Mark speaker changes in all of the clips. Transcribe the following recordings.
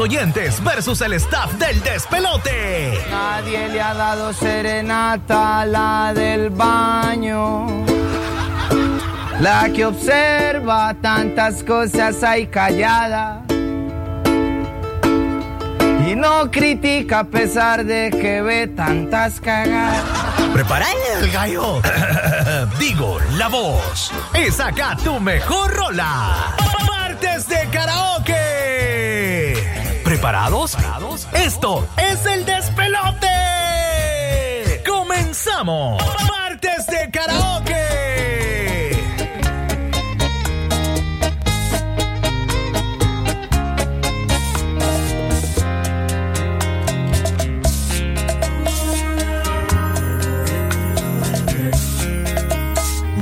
Speaker 1: oyentes versus el staff del despelote.
Speaker 2: Nadie le ha dado serenata a la del baño. La que observa tantas cosas ahí callada. Y no critica a pesar de que ve tantas cagadas.
Speaker 1: Prepara el gallo. Digo, la voz. Y saca tu mejor rola. Martes de karaoke. ¿Preparados? Esto es el despelote. ¡Comenzamos! Martes de karaoke.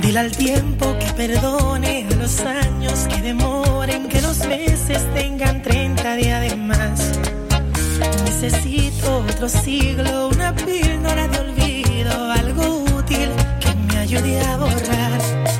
Speaker 3: Dile al tiempo que perdone, a los años que demoren, que los meses tengan 30 días Necesito otro siglo, una píldora de olvido, algo útil que me ayude a borrar.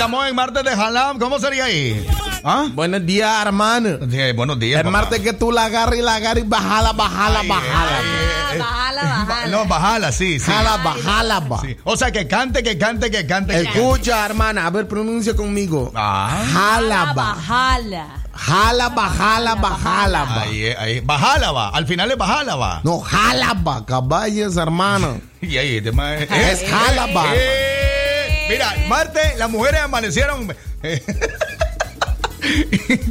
Speaker 1: Estamos en martes de Halam. ¿Cómo sería ahí?
Speaker 4: ¿Ah? Buenos días, hermano.
Speaker 1: Sí, buenos días.
Speaker 4: El martes que tú la agarras y la agarras y bajala, bajala, bajala.
Speaker 5: Ah, bajala, bajala.
Speaker 1: No, bajala, sí, sí.
Speaker 4: Jala, bajala, ba.
Speaker 1: Sí. O sea, que cante, que cante, que cante.
Speaker 4: Escucha, hermana, a ver, pronuncia conmigo.
Speaker 1: Ah.
Speaker 4: Jala, ba.
Speaker 5: Bajala.
Speaker 4: Jala, bajala, bajala, ba.
Speaker 1: Ahí, ahí. Bajala va. Al final es bajala va.
Speaker 4: No, jala, ba, caballos, hermano.
Speaker 1: Y ahí, este más.
Speaker 4: Es jala, ba.
Speaker 1: Eh, mira, martes las mujeres amanecieron.
Speaker 4: Y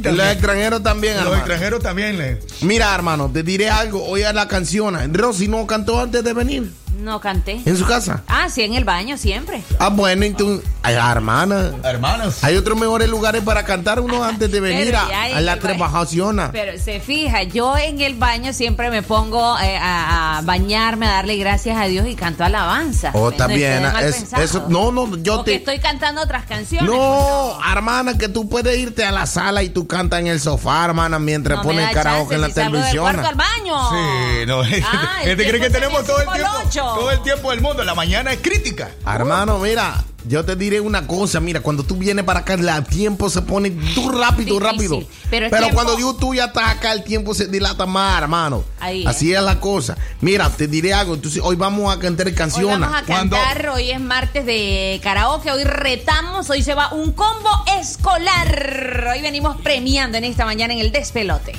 Speaker 4: Los extranjeros también,
Speaker 1: Los
Speaker 4: hermano.
Speaker 1: extranjeros también le.
Speaker 4: Mira, hermano, te diré algo. Oye la canción. Rosy no cantó antes de venir
Speaker 5: No canté.
Speaker 4: en su casa.
Speaker 5: Ah, sí, en el baño siempre.
Speaker 4: Ah, bueno, entonces, ay, hermana.
Speaker 1: Hermanos.
Speaker 4: Hay otros mejores lugares para cantar uno antes de venir a,
Speaker 5: ya
Speaker 4: a la trabajación.
Speaker 5: Pero se fija, yo en el baño siempre me pongo eh, a, a bañarme, a darle gracias a Dios y canto alabanza.
Speaker 4: Oh,
Speaker 5: No
Speaker 4: está bien. es-
Speaker 5: pensado.
Speaker 4: eso, no, no, yo
Speaker 5: O que
Speaker 4: te.
Speaker 5: estoy cantando otras canciones.
Speaker 4: No, hermana, que tú puedes irte a la sala y tú cantas en el sofá, hermana, mientras
Speaker 5: No da
Speaker 4: karaoke
Speaker 5: chance
Speaker 4: en la
Speaker 5: si salgo del
Speaker 4: televisión.
Speaker 5: cuarto al baño.
Speaker 1: Sí, no.
Speaker 5: Ah, el
Speaker 1: Este cree que tenemos todo el tiempo. Todo el tiempo del mundo. La mañana es crítica.
Speaker 4: Hermano, mira, yo te diré una cosa, mira, cuando tú vienes para acá, el tiempo se pone tú rápido,
Speaker 5: Difícil,
Speaker 4: rápido.
Speaker 5: pero tiempo-
Speaker 4: cuando yo, tú ya estás acá, el tiempo se dilata más, hermano.
Speaker 5: Ahí
Speaker 4: Así es la cosa. Mira, te diré algo, entonces hoy vamos a cantar
Speaker 5: Hoy
Speaker 4: canciones.
Speaker 5: vamos a
Speaker 1: Cuando-
Speaker 5: cantar, hoy es martes de karaoke, hoy retamos, hoy se va un combo escolar. Hoy venimos premiando en esta mañana en el despelote.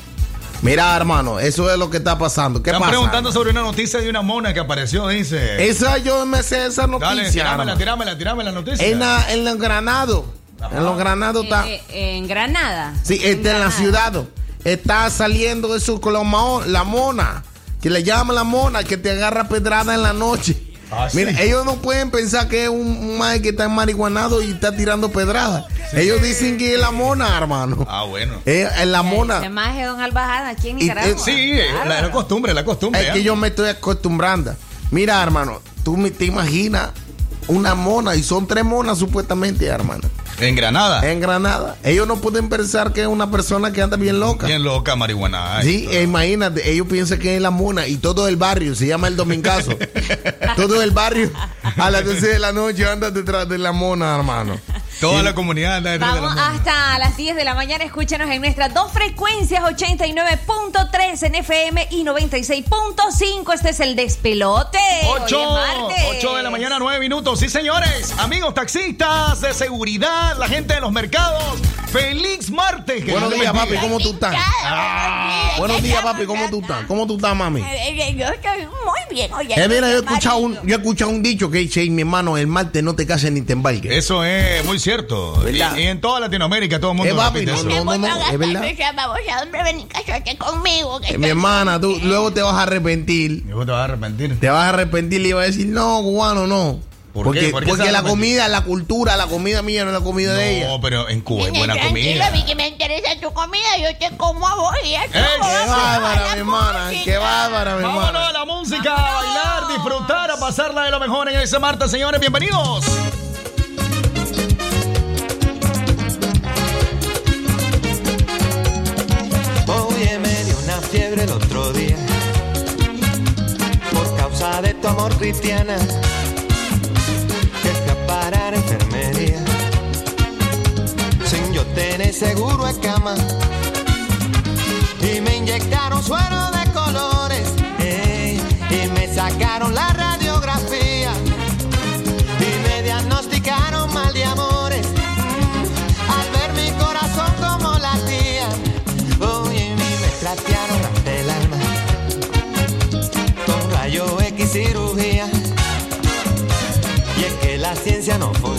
Speaker 4: Mira, hermano, eso es lo que está pasando. ¿Qué
Speaker 1: Están
Speaker 4: pasa?
Speaker 1: preguntando sobre una noticia de una mona que apareció, dice.
Speaker 4: Esa yo me sé esa noticia.
Speaker 1: Dale, tirámela, tirámela, tirámela la noticia.
Speaker 4: En, la- en los granados. En los granados está.
Speaker 5: Eh, eh, en Granada.
Speaker 4: Sí, está en la
Speaker 5: Granada.
Speaker 4: ciudad. Está saliendo eso con la mona. Que le llaman la mona, que te agarra pedrada en la noche.
Speaker 1: Ah, sí.
Speaker 4: Mira, ellos no pueden pensar que es un, mae que está marihuanado y está tirando pedrada. Ellos dicen que es la mona, hermano.
Speaker 1: Ah, bueno.
Speaker 4: Es, es la
Speaker 5: Se
Speaker 4: mona.
Speaker 5: maje Don Albajada aquí en
Speaker 4: Y-
Speaker 5: Nicaragua.
Speaker 4: eh,
Speaker 1: Sí, eh, la, la costumbre, la costumbre.
Speaker 4: Es
Speaker 1: ¿eh?
Speaker 4: que yo me estoy acostumbrando. Mira, hermano, tú me, te imaginas una mona y son tres monas supuestamente, hermano.
Speaker 1: En Granada.
Speaker 4: En Granada. Ellos no pueden pensar que es una persona que anda bien loca.
Speaker 1: Bien loca, marihuana. Ay,
Speaker 4: Sí, eh, imagínate, ellos piensan que es la mona y todo el barrio se llama el Domingazo. todo el barrio a las 12 de la noche anda detrás de la mona, hermano.
Speaker 1: Toda la comunidad anda detrás de la
Speaker 5: Vamos hasta las 10 de la mañana. Escúchanos en nuestras dos frecuencias, 89.3 en FM y 96.5. Este es el despelote. Hoy es
Speaker 1: 8,
Speaker 5: martes.
Speaker 1: 8 de la mañana, 9 minutos. Sí, señores. Amigos taxistas de seguridad, la gente de los mercados. Feliz martes. que
Speaker 4: Buenos días, papi. ¿cómo tú estás? Buenos días, papi, ¿cómo tú estás? ¿Cómo tú estás, mami?
Speaker 6: Eh, Yo estoy muy bien. Oye,
Speaker 4: Eh, mira, yo he escuchado un, yo he escuchado un dicho que dice, mi hermano, el martes no te cases ni te embarques.
Speaker 1: Eso es muy cierto. Y,
Speaker 4: ¿Verdad?
Speaker 1: y en toda Latinoamérica todo el mundo
Speaker 4: Eh, papi,
Speaker 1: repite
Speaker 4: no,
Speaker 1: eso.
Speaker 4: no, no,
Speaker 6: hagas
Speaker 4: es verdad.
Speaker 6: conmigo. que
Speaker 4: Eh, mi hermana, tú luego te vas a arrepentir.
Speaker 1: Y vos te vas a arrepentir.
Speaker 4: Te vas a arrepentir y vas a decir, no, cubano, no.
Speaker 1: ¿Por
Speaker 4: porque porque
Speaker 1: a
Speaker 4: la comida, la cultura, la comida mía no es la comida de ella.
Speaker 1: No, pero en Cuba hay buena comida.
Speaker 6: a mí que me interesa tu comida, yo te como a vos y eso.
Speaker 1: ¡Ey,
Speaker 6: vos
Speaker 1: qué
Speaker 6: a
Speaker 4: bárbara, mi hermana! ¡Qué bárbara, mi
Speaker 1: Vámonos a
Speaker 4: hermana!
Speaker 1: la música, a bailar, disfrutar, a pasarla de lo mejor en ese martes, señores. Bienvenidos.
Speaker 7: Oye, me dio una fiebre el otro día. Por causa de tu amor cristiana. Que a parar a enfermería. Sin yo tener seguro de cama. Y me inyectaron suero de colores y me sacaron la radiografía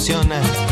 Speaker 7: ciencia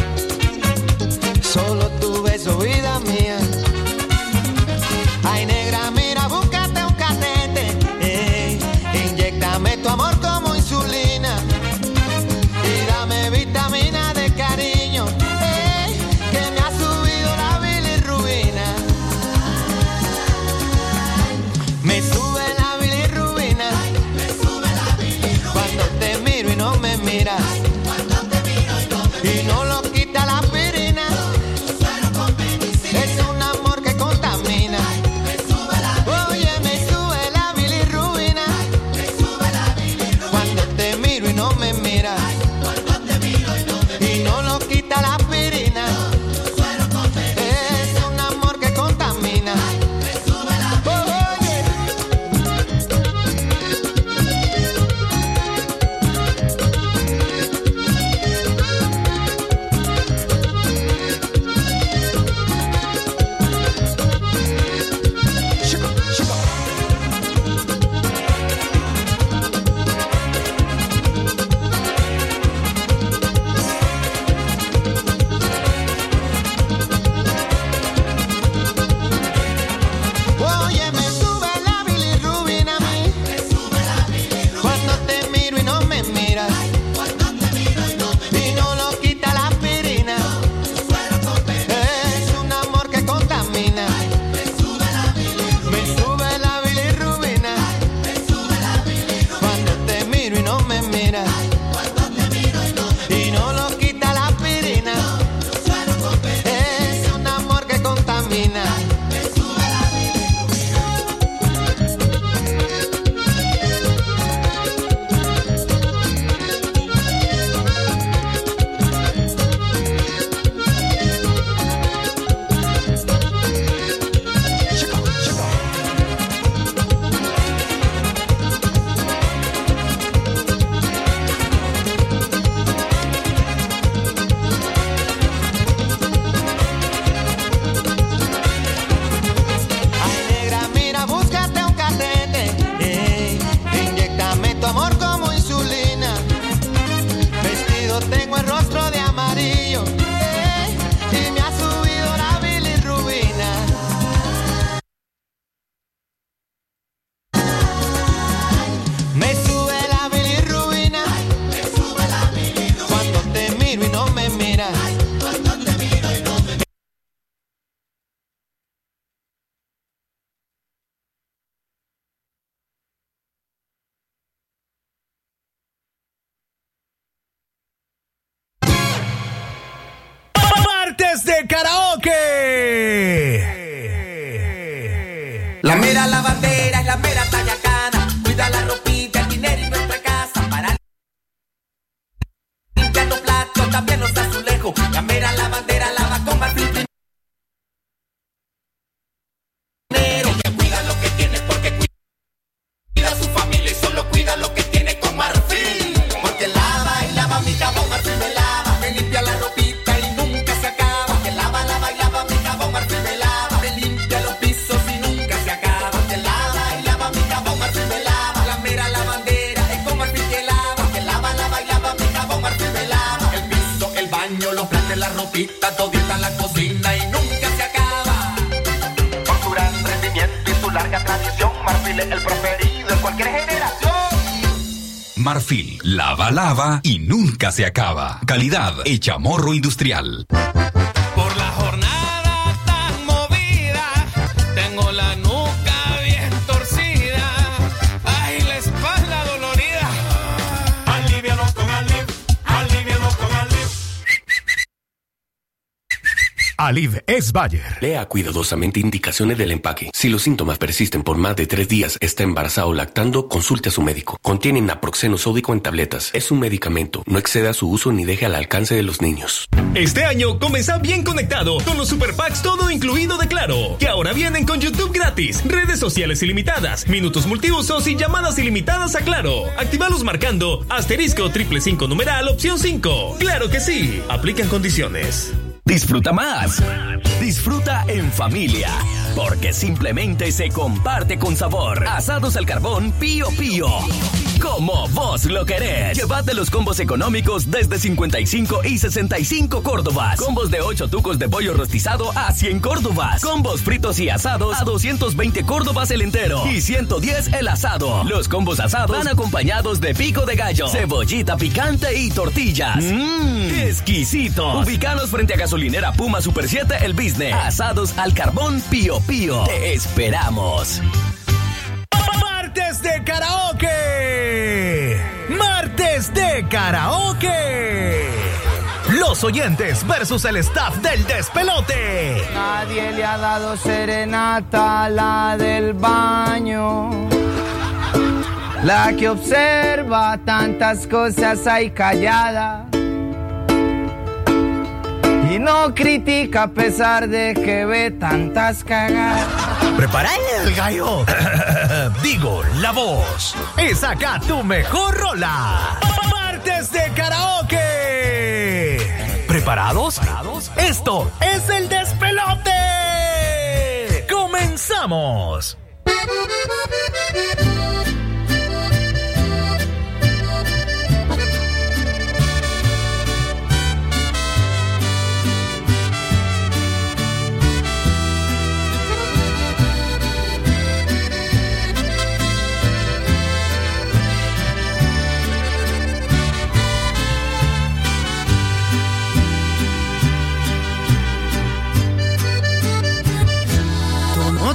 Speaker 8: Calidad hecha morro industrial.
Speaker 9: Aliv es Bayer.
Speaker 10: Lea cuidadosamente indicaciones del empaque. Si los síntomas persisten por más de tres días, está embarazado o lactando, consulte a su médico. Contiene naproxeno sódico en tabletas. Es un medicamento. No exceda su uso ni deje al alcance de los niños.
Speaker 11: Este año comienza bien conectado con los Super Packs todo incluido de Claro, que ahora vienen con YouTube gratis, redes sociales ilimitadas, minutos multiusos y llamadas ilimitadas a Claro. Actívalos marcando asterisco triple cinco numeral opción 5. Claro que sí, aplican condiciones.
Speaker 12: Disfruta más. Disfruta en familia. Porque simplemente se comparte con sabor. Asados al carbón Pío Pío. Como vos lo querés. Llévate los combos económicos desde 55 y 65 Córdobas. Combos de 8 tucos de pollo rostizado a 100 Córdobas. Combos fritos y asados a 220 Córdobas el entero. Y 110 el asado. Los combos asados van acompañados de pico de gallo, cebollita picante y tortillas. Mmm, exquisito. Ubicanos frente a gasolinera Puma Super 7 El Business. Asados al carbón Pío Pío. Te esperamos.
Speaker 9: Martes de karaoke. Martes de karaoke. Los oyentes versus el staff del despelote.
Speaker 2: Nadie le ha dado serenata a la del baño. La que observa tantas cosas ahí callada. Y no critica a pesar de que ve tantas cagadas.
Speaker 9: Prepara el gallo. Digo, la voz. Y saca tu mejor rola. Martes de karaoke. ¿Preparados? Esto es el despelote. Comenzamos.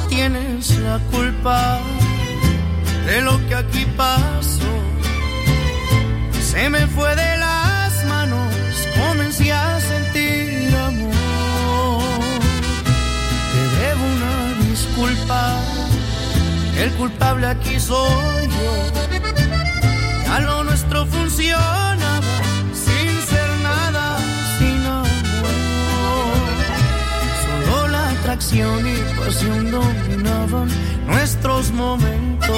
Speaker 13: Tienes la culpa de lo que aquí pasó. Se me fue de las manos, comencé a sentir amor. Te debo una disculpa, el culpable aquí soy yo. Ya lo nuestro funcionaba Atracción y pasión dominaban nuestros momentos.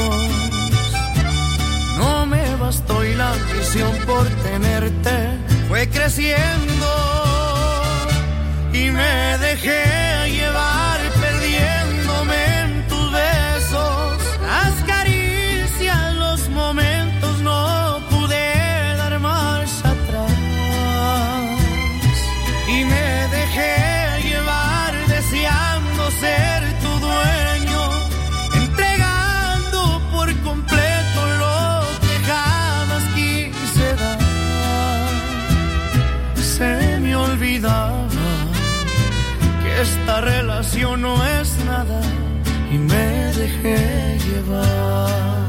Speaker 13: No me bastó y la ambición por tenerte fue creciendo. Y me dejé llevar esta relación no es nada y me dejé llevar.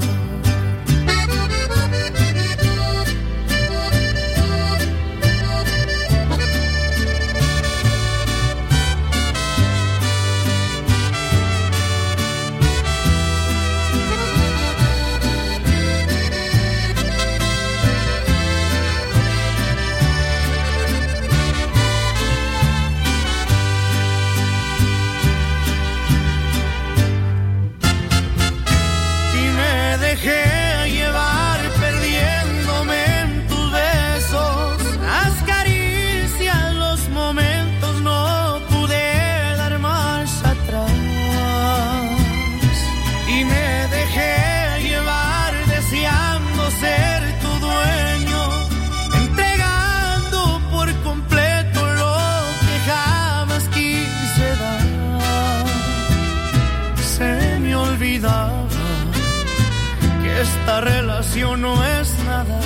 Speaker 13: Relación no es nada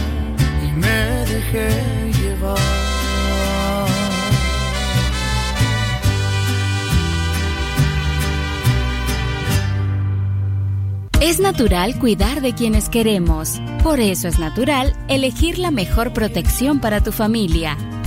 Speaker 13: y me dejé llevar.
Speaker 14: Es natural cuidar de quienes queremos. Por eso es natural elegir la mejor protección para tu familia.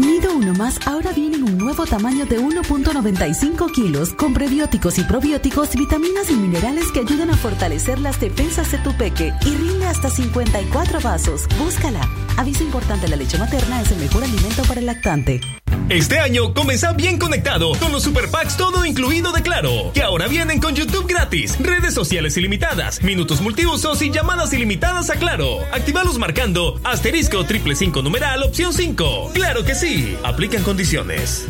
Speaker 15: Nido Uno Más ahora viene en un nuevo tamaño de 1.95 kilos con prebióticos y probióticos, vitaminas y minerales que ayudan a fortalecer las defensas de tu peque y rinde hasta 54 vasos. Búscala. Aviso importante, la leche materna es el mejor alimento para el lactante.
Speaker 11: Este año comienza bien conectado con los super packs todo incluido de Claro, que ahora vienen con YouTube gratis, redes sociales ilimitadas, minutos multiusos y llamadas ilimitadas a Claro. Actívalos marcando asterisco triple cinco numeral opción 5. Claro que sí, aplican condiciones.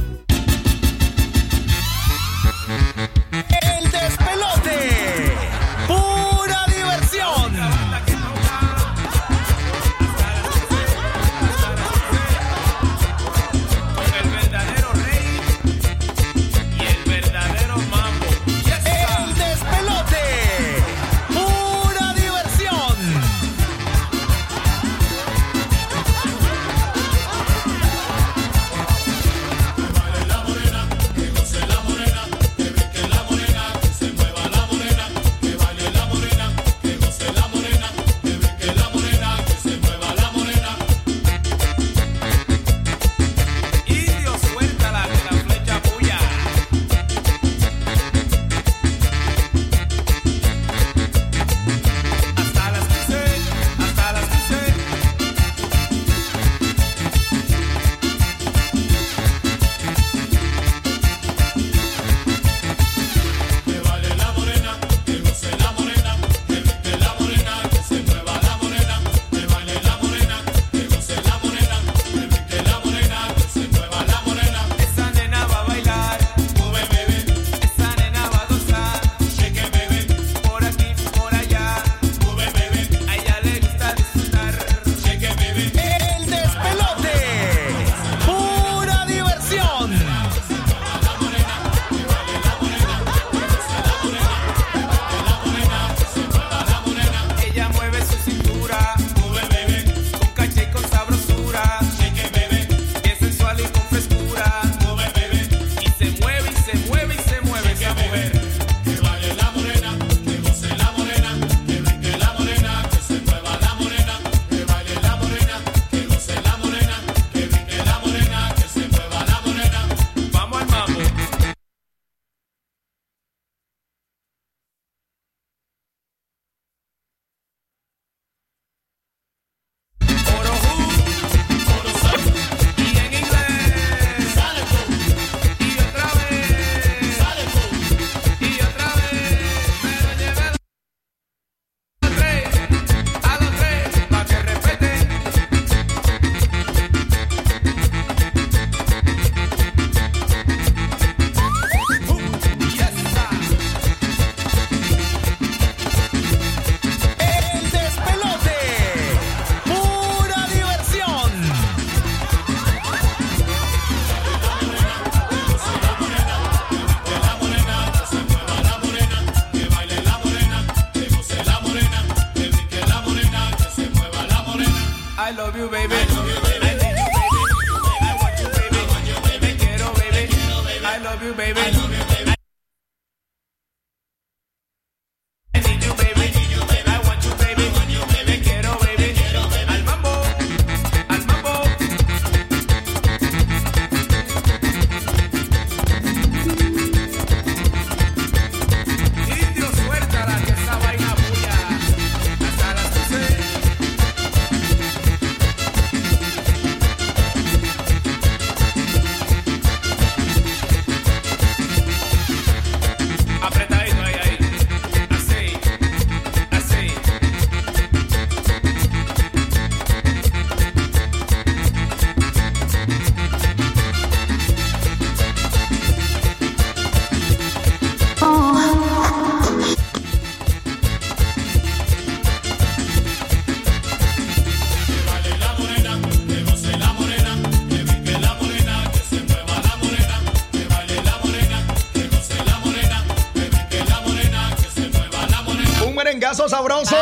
Speaker 1: Sabroso.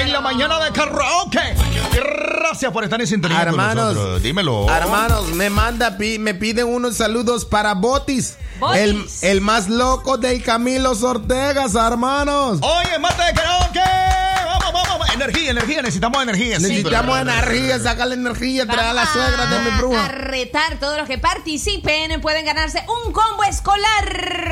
Speaker 1: En la mañana de karaoke. Gracias por estar en sintonía con
Speaker 4: Hermanos,
Speaker 1: nosotros. Dímelo.
Speaker 4: Hermanos, me manda, pi- me piden unos saludos para Botis.
Speaker 5: Botis.
Speaker 4: El, el más loco del Camilo Ortegas, hermanos.
Speaker 1: Oye, mate de karaoke. Vamos, vamos, vamos. Energía, energía. Necesitamos energía.
Speaker 4: Necesitamos energía, sacarle energía, traer a la suegra de mi
Speaker 5: a
Speaker 4: bruja.
Speaker 5: retar todos los que participen pueden ganarse un combo escolar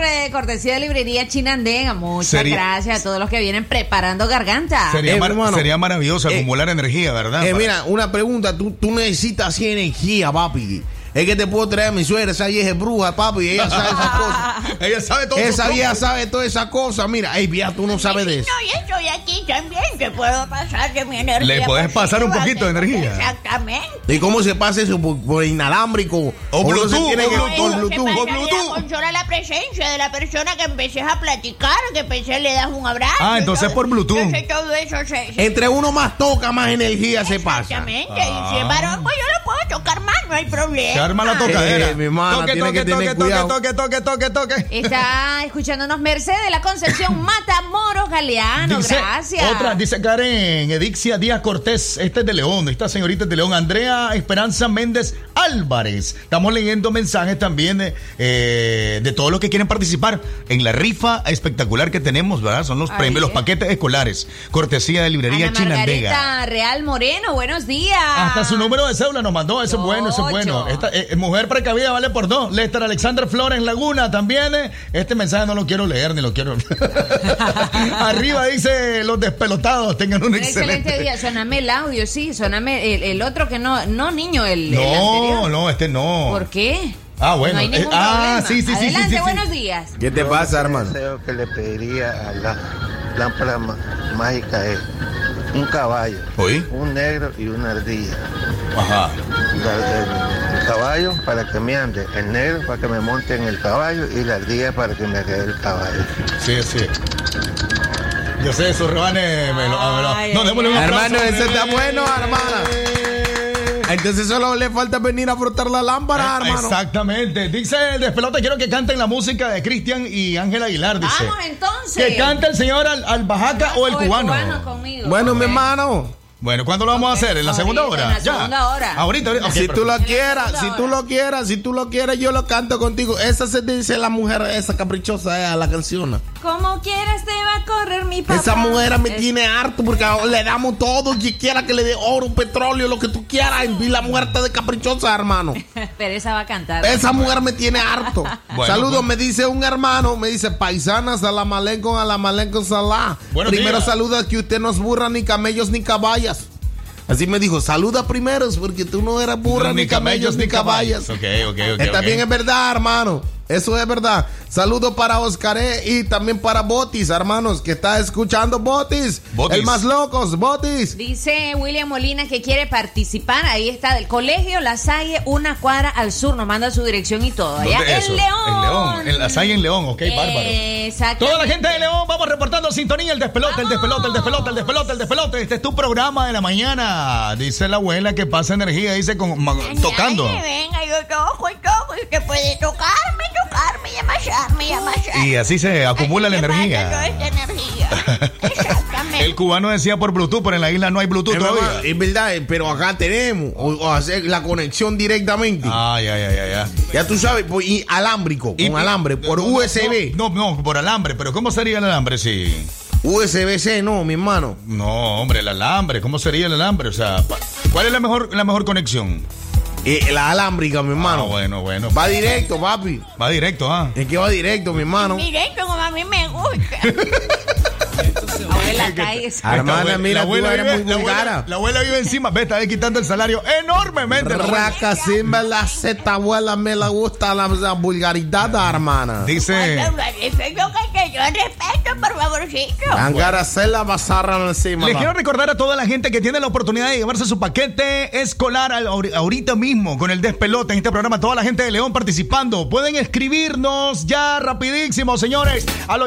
Speaker 5: eh, cortesía de librería Chinandega muchas
Speaker 1: Sería-
Speaker 5: gracias a todos los que vienen preparando garganta
Speaker 1: Sería,
Speaker 4: Eh,
Speaker 1: mar-
Speaker 4: hermano.
Speaker 1: sería maravilloso acumular energía, ¿verdad?
Speaker 4: Eh, mira, una pregunta, tú, tú necesitas así energía, papi. Es que te puedo traer a mi suegra, esa vieja es bruja, papi, ella sabe esas cosas.
Speaker 1: Ella sabe todo.
Speaker 4: Esa vieja sabe todas esas cosas. Mira, ey, vieja, tú no sabes de eso.
Speaker 6: No, y estoy aquí también, te puedo pasar de mi energía.
Speaker 1: Le puedes pasar un poquito de energía.
Speaker 6: Exactamente.
Speaker 4: ¿Y cómo se pasa eso? ¿Por, por inalámbrico?
Speaker 1: O Bluetooth,
Speaker 4: tiene
Speaker 1: o
Speaker 4: que-
Speaker 1: Bluetooth.
Speaker 4: por
Speaker 6: Se
Speaker 4: Bluetooth.
Speaker 6: Sola la presencia de la persona que empieces a platicar, que empecé le das un abrazo.
Speaker 1: Ah, entonces
Speaker 6: todo.
Speaker 1: por Bluetooth.
Speaker 6: Entonces todo eso se... se-
Speaker 4: Entre uno más toca, más energía se pasa.
Speaker 6: Exactamente.
Speaker 1: Ah.
Speaker 6: Y si es varón, pues yo lo puedo tocar más, no hay problema.
Speaker 1: Se arma la tocadera.
Speaker 4: Eh, mi
Speaker 1: toque,
Speaker 4: tiene
Speaker 1: toque,
Speaker 4: que
Speaker 1: toque,
Speaker 4: cuidado.
Speaker 1: toque, toque, toque, toque, toque.
Speaker 5: está escuchándonos Mercedes de la Concepción Matamoros Galeano
Speaker 1: Dice,
Speaker 5: gracias
Speaker 1: Otra, dice Karen Edixia Díaz Cortés. Este es de León. Esta señorita es de León. Andrea Esperanza Méndez Álvarez. Estamos leyendo mensajes también de, eh, de todos los que quieren participar en la rifa espectacular que tenemos, ¿verdad? Son los premios, los
Speaker 5: es.
Speaker 1: paquetes escolares. Cortesía de librería
Speaker 5: Ana
Speaker 1: Chinandega.
Speaker 5: Margarita Real Moreno buenos días
Speaker 1: Hasta su número de cédula nos mandó, eso es bueno, eso es bueno. Esta, eh, mujer precavida vale por dos. Lester Alexander Flores Laguna también. eh. Este mensaje no lo quiero leer ni lo quiero. Arriba dice los despelotados, tengan un
Speaker 5: un
Speaker 1: excelente.
Speaker 5: excelente día soname el audio sí soname el, el otro que no no niño el, el
Speaker 1: No,
Speaker 5: anterior
Speaker 1: no, este no.
Speaker 5: ¿por qué?
Speaker 1: Ah, bueno.
Speaker 5: no
Speaker 1: eh, ah, sí, sí, sí, sí,
Speaker 5: adelante
Speaker 1: sí, sí.
Speaker 5: buenos días
Speaker 4: ¿Qué te pasa, hermano?
Speaker 16: deseo que le pediría a la lámpara mágica es un caballo,
Speaker 1: ¿Oí?
Speaker 16: un negro y una ardilla.
Speaker 1: Ajá.
Speaker 16: La- el, el caballo para que me ande, el negro para que me monte en el caballo y la ardilla para que me quede el caballo.
Speaker 1: Sí, sí. Yo sé, esos rebanes. me lo- ah, me lo-
Speaker 5: Ay,
Speaker 1: no, démosle un aplauso.
Speaker 4: Hermano, ese está
Speaker 1: Eh.
Speaker 4: bueno, hermana. Entonces solo le falta venir a frotar la lámpara,
Speaker 1: Eh,
Speaker 4: hermano.
Speaker 1: Exactamente. Dice el despelote, quiero que canten la música de Cristian y Ángel Aguilar, dice.
Speaker 5: vamos entonces
Speaker 1: Que cante el señor al, al Bajaca o el cubano.
Speaker 5: conmigo
Speaker 4: Bueno, mi hermano.
Speaker 1: Bueno, ¿cuándo lo vamos a hacer? ¿En la segunda
Speaker 5: Ahorita,
Speaker 1: hora?
Speaker 5: en la
Speaker 1: ya.
Speaker 5: segunda hora.
Speaker 1: Ahorita,
Speaker 4: si tú lo quieras, si tú lo quieras, si tú lo quieres, yo lo canto contigo. Esa se dice la mujer, esa caprichosa eh, la canción.
Speaker 5: Como quieras te va a correr mi papá
Speaker 4: Esa mujer me
Speaker 5: Es-
Speaker 4: tiene harto porque le damos todo, que quiera que le dé oro, petróleo, lo que tú quieras. Y la mujer está de caprichosa, hermano.
Speaker 5: pero esa va a cantar
Speaker 4: Esa mujer me tiene harto.
Speaker 1: Bueno,
Speaker 4: Saludos,
Speaker 1: pues.
Speaker 4: me dice un hermano, me dice paisana, salamalen con alamalen con salá. Primero
Speaker 1: días.
Speaker 4: saluda que usted no es burra, ni camellos, ni caballas. Así me dijo, saluda primero, porque tú no eras burra, ni, camellos, ni caballas.
Speaker 1: Ok, ok, ok.
Speaker 4: Está
Speaker 1: ok.
Speaker 4: bien, es verdad, hermano. Eso es verdad. Saludos para Oscaré y también para Botis, hermanos, que está escuchando Botis.
Speaker 1: Botis.
Speaker 4: El más locos, Botis.
Speaker 5: Dice William Molina que quiere participar. Ahí está, del colegio La Salle, una cuadra al sur. Nos manda su dirección y todo. Allá
Speaker 1: ¿Dónde
Speaker 5: en? León.
Speaker 1: En León. En la Salle en León, ok, bárbaro.
Speaker 5: Exacto.
Speaker 1: Toda la gente de León, vamos reportando sintonía, el despelote, el despelote, el despelote, el despelote, el despelote. Este es tu programa de la mañana. Dice la abuela que pasa energía, dice con, ma- tocando.
Speaker 6: Ay, venga, yo toco y toco y usted puede tocarme, y
Speaker 1: así se acumula la energía.
Speaker 6: Exactamente.
Speaker 1: El cubano decía por Bluetooth, pero en la isla no hay Bluetooth
Speaker 4: Hermano,
Speaker 1: todavía.
Speaker 4: Es verdad, eh, pero acá tenemos o, o hacer la conexión directamente.
Speaker 1: Ah, ya, ya, ya, ya.
Speaker 4: Ya tú sabes, pues, y alámbrico, con alambre, por
Speaker 1: no,
Speaker 4: USB.
Speaker 1: No, no, por alambre, pero ¿cómo sería el alambre si?
Speaker 4: USB-C, no, mi hermano.
Speaker 1: No, hombre, el alambre, ¿cómo sería el alambre? O sea, ¿cuál es la mejor, la mejor conexión?
Speaker 4: Eh, la alámbrica, mi hermano.
Speaker 1: Ah, bueno, bueno.
Speaker 4: Va directo, papi.
Speaker 1: Va directo, ah.
Speaker 4: Es que va directo, mi hermano.
Speaker 6: Directo como a mí me gusta.
Speaker 5: Abuela, cállese.
Speaker 4: Hermana, mira, tú eres muy
Speaker 1: la, abuela, la abuela vive encima, ve, está quitando el salario enormemente. la abuela.
Speaker 4: Raca, simba, la zeta abuela, me la gusta la, la vulgaridad, hermana.
Speaker 1: Dice,
Speaker 6: Yo que que yo respeto, por favorcito.
Speaker 4: Angara se la basarra encima.
Speaker 1: les
Speaker 4: va.
Speaker 1: quiero recordar a toda la gente que tiene la oportunidad de llevarse su paquete escolar ahorita mismo con el despelote en este programa. Toda la gente de León participando. Pueden escribirnos ya rapidísimo, señores, al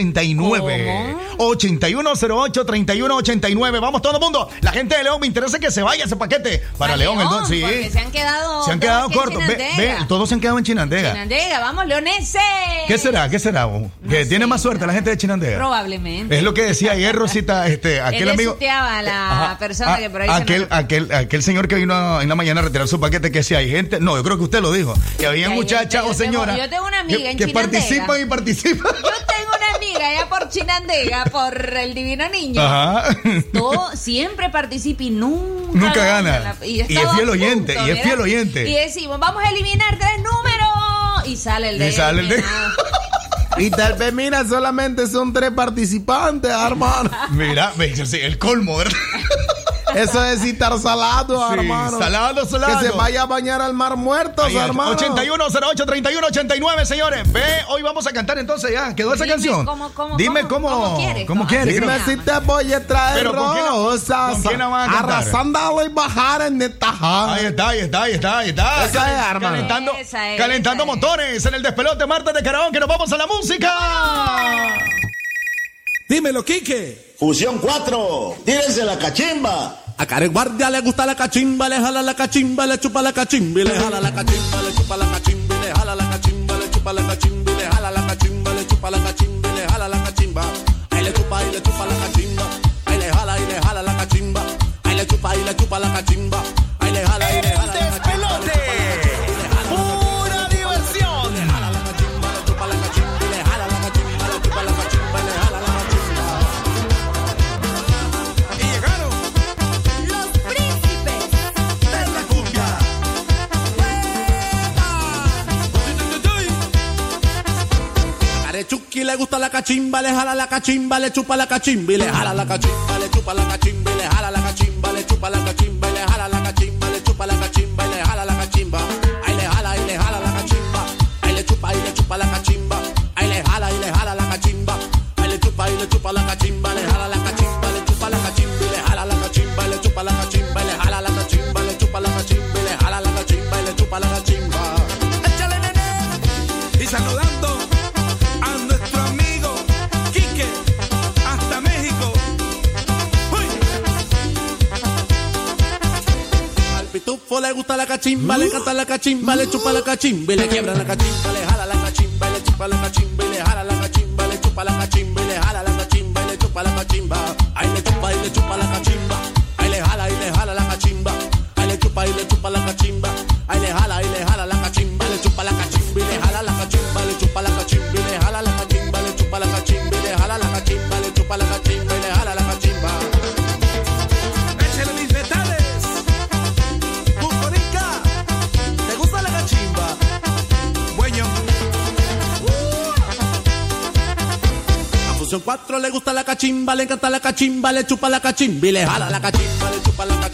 Speaker 1: 8108-3189. 8108-3189. Vamos todo el mundo. La gente de León me interesa que se vaya ese paquete para León.
Speaker 5: León,
Speaker 1: sí.
Speaker 5: se han quedado
Speaker 1: Se han quedado cortos. Ve,
Speaker 5: Chinandega.
Speaker 1: ve, todos se han quedado en Chinandega.
Speaker 5: Chinandega, vamos, leoneses.
Speaker 1: ¿Qué será? ¿Qué será? Que
Speaker 5: No
Speaker 1: tiene más suerte la gente de Chinandega.
Speaker 5: Probablemente.
Speaker 1: Es lo que decía ayer Rosita, este, aquel
Speaker 5: Él
Speaker 1: amigo.
Speaker 5: a la
Speaker 1: Ajá.
Speaker 5: persona
Speaker 1: Ah,
Speaker 5: que por ahí
Speaker 1: aquel, aquel, aquel señor que vino en la mañana a retirar su paquete que decía, hay gente, no, yo creo que usted lo dijo, que había muchachas o señoras
Speaker 5: yo tengo una amiga
Speaker 1: que,
Speaker 5: en
Speaker 1: que participan y participan.
Speaker 5: Yo tengo una amiga allá por Chinandega, por el Divino Niño.
Speaker 1: Ajá.
Speaker 5: Todo, siempre participa y nunca,
Speaker 1: Nunca gana.
Speaker 5: La-
Speaker 1: Y es fiel oyente, y es
Speaker 5: mira.
Speaker 1: fiel oyente.
Speaker 5: Y decimos, vamos a eliminar tres números. Y sale el de
Speaker 4: Y sale el de-. Y tal vez, mira, solamente son tres participantes, hermano.
Speaker 1: Mira, el colmo, ¿verdad?
Speaker 4: Eso es estar salado,
Speaker 1: Sí,
Speaker 4: hermano.
Speaker 1: salado, salado.
Speaker 4: Que se vaya a bañar al mar muertos,
Speaker 1: Ahí,
Speaker 4: hermano.
Speaker 1: 8108 3189, señores. Ve, hoy vamos a cantar entonces ya. ¿Quedó esa
Speaker 5: Dime
Speaker 1: canción?
Speaker 5: cómo- cómo-
Speaker 1: Dime
Speaker 5: cómo-
Speaker 1: cómo.
Speaker 5: cómo quieres,
Speaker 1: ¿Cómo quieres?
Speaker 4: Dime si te voy a traer
Speaker 1: Pero ¿con quién la-
Speaker 4: rosas.
Speaker 1: con quién la van a cantar?
Speaker 4: Arrasando y bajar en esta jana.
Speaker 1: Ahí está, ahí está, ahí está, ahí está.
Speaker 4: Esa es, hermano.
Speaker 1: Calentando,
Speaker 5: Esa es,
Speaker 1: calentando
Speaker 5: esa es.
Speaker 1: motores en el despelote martes de Carabón que nos vamos a la música.
Speaker 17: Dímelo, Quique.
Speaker 16: Fusión 4, tírense la cachimba.
Speaker 17: A Karen Guardia le gusta la cachimba, le jala la cachimba, le chupa la cachimba, le jala la cachimba, le chupa la cachimba, le jala la cachimba, le chupa la cachimba, Carechuki le gusta la cachimba, le jala la cachimba, le chupa la cachimba y le jala la cachimba, le chupa la cachimba y le jala la cachimba, le gusta la cachimba, le canta la cachimba, le chupa la cachimba le quiebra la cachimba, cachimba, le encanta la cachimba, le chupa la cachimba y le jala la cachimba, le chupa la cachimba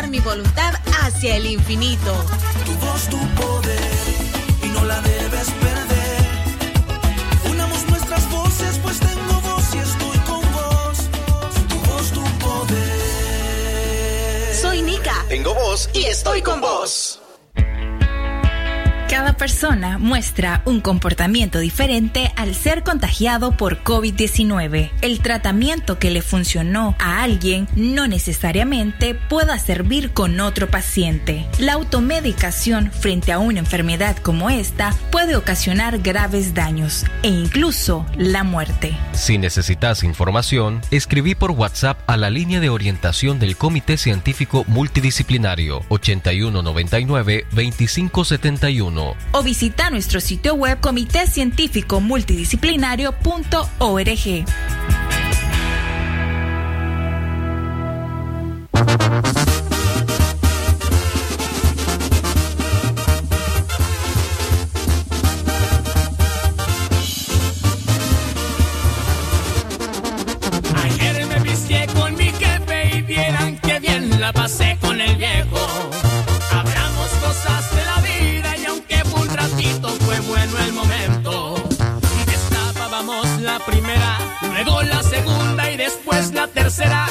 Speaker 18: mi voluntad hacia el infinito.
Speaker 9: Tu voz, tu poder, y no la debes perder. Unamos nuestras voces, pues tengo voz y estoy con vos. Tu voz, tu poder.
Speaker 18: Soy Nika.
Speaker 19: Tengo voz y estoy con vos.
Speaker 20: Cada persona muestra un comportamiento diferente al ser contagiado por COVID-19. El tratamiento que le funcionó a alguien no necesariamente pueda servir con otro paciente. La automedicación frente a una enfermedad como esta puede ocasionar graves daños e incluso la muerte.
Speaker 21: Si necesitas información, escribí por WhatsApp a la línea de orientación del Comité Científico Multidisciplinario 8199-2571.
Speaker 20: O visita nuestro sitio web comité científico multidisciplinario.org.
Speaker 22: tercera.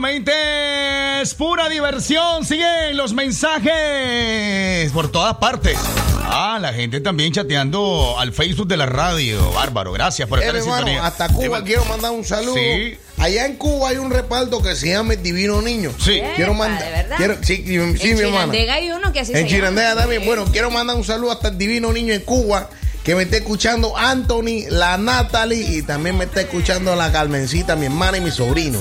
Speaker 1: Definitivamente es pura diversión. Siguen los mensajes por todas partes. Ah, la gente también chateando al Facebook de la radio. Bárbaro, gracias por
Speaker 4: Eh,
Speaker 1: estar en
Speaker 4: hermano,
Speaker 1: sintonía.
Speaker 4: hasta Cuba quiero mandar un saludo.
Speaker 1: Sí.
Speaker 4: Allá en Cuba hay un reparto que se llama El Divino Niño.
Speaker 1: Sí.
Speaker 4: Quiero mandar.
Speaker 5: ¿de verdad?
Speaker 4: Quiero, sí, sí,
Speaker 5: en
Speaker 4: sí, mi hermana.
Speaker 5: Chirandega hay uno que así
Speaker 4: En
Speaker 5: se llama.
Speaker 4: Chirandega también. Bueno, quiero mandar un saludo hasta el Divino Niño en Cuba. Que me está escuchando Anthony, la Natalie y también me está escuchando la Carmencita, mi hermana y mi sobrino.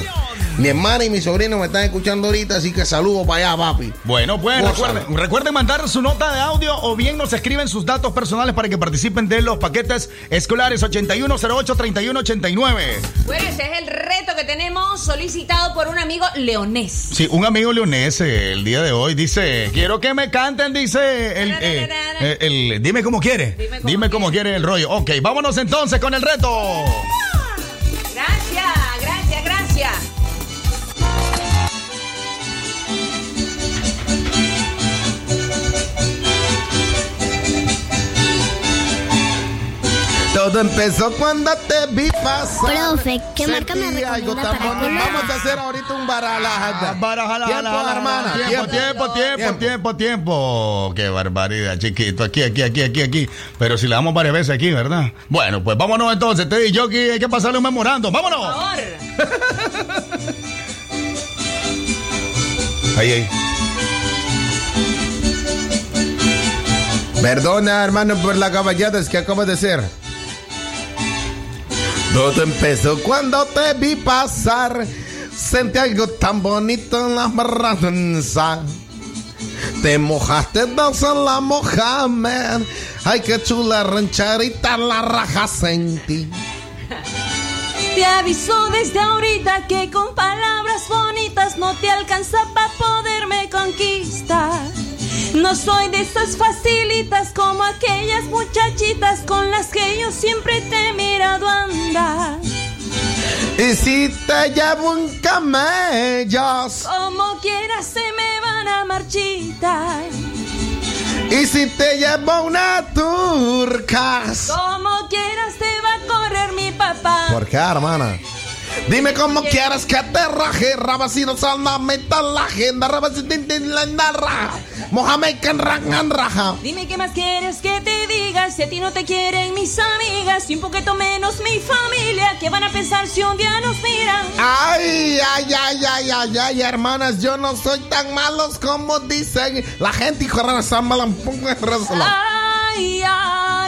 Speaker 4: Mi hermana y mi sobrino me están escuchando ahorita, así que saludo para allá, papi.
Speaker 1: Bueno, pues recuerden, recuerden mandar su nota de audio o bien nos escriben sus datos personales para que participen de los paquetes escolares 8108-3189.
Speaker 5: Bueno, ese es el reto que tenemos solicitado por un amigo leonés.
Speaker 1: Sí, un amigo leonés eh, el día de hoy dice, quiero que me canten, dice el, eh, eh, el- dime cómo quiere, dime cómo, quiere el rollo. Ok, vámonos entonces con el reto.
Speaker 4: Todo empezó cuando te vi pasar.
Speaker 23: Profe, ¿qué marca me recomienda para?
Speaker 4: Vamos a hacer ahorita un baralajada.
Speaker 1: Barajala,
Speaker 4: Tiempo,
Speaker 1: jala,
Speaker 4: hermana.
Speaker 1: Tiempo, tiempo, tiempo, tiempo, tiempo. Qué barbaridad, chiquito. Aquí, aquí, aquí, aquí, aquí. Pero si le damos varias veces aquí, ¿verdad? Bueno, pues vámonos entonces. Te y yo aquí hay que pasarle un memorando. ¡Vámonos! Ahí, ahí.
Speaker 4: Perdona, hermano, por la caballada es que acaba de ser. Todo empezó cuando te vi pasar. Sentí algo tan bonito en las brazas. Te mojaste en la Mohamed. Ay, qué chula rancherita la raja sentí.
Speaker 24: Te aviso desde ahorita que con palabras bonitas no te alcanza para poderme conquistar. No soy de esas facilitas como aquellas muchachitas con las que yo siempre te he mirado andar.
Speaker 4: Y si te llevo un camellos.
Speaker 24: Como quiera se me van a marchitar.
Speaker 4: Y si te llevo una turcas.
Speaker 24: Como quieras te va a correr mi papá.
Speaker 4: ¿Por qué, hermana? Dime cómo quieres que te raje, rabasino salna metal la agenda, rabasino la raja, Mohamed can raja.
Speaker 24: Dime qué más quieres que te diga si a ti no te quieren mis amigas y un poquito menos mi familia, ¿qué van a pensar si un día nos miran?
Speaker 4: Ay, ay, ay, ay, ay, ay, hermanas, yo no soy tan malos como dicen la gente, hijo de esa mala
Speaker 24: Ay,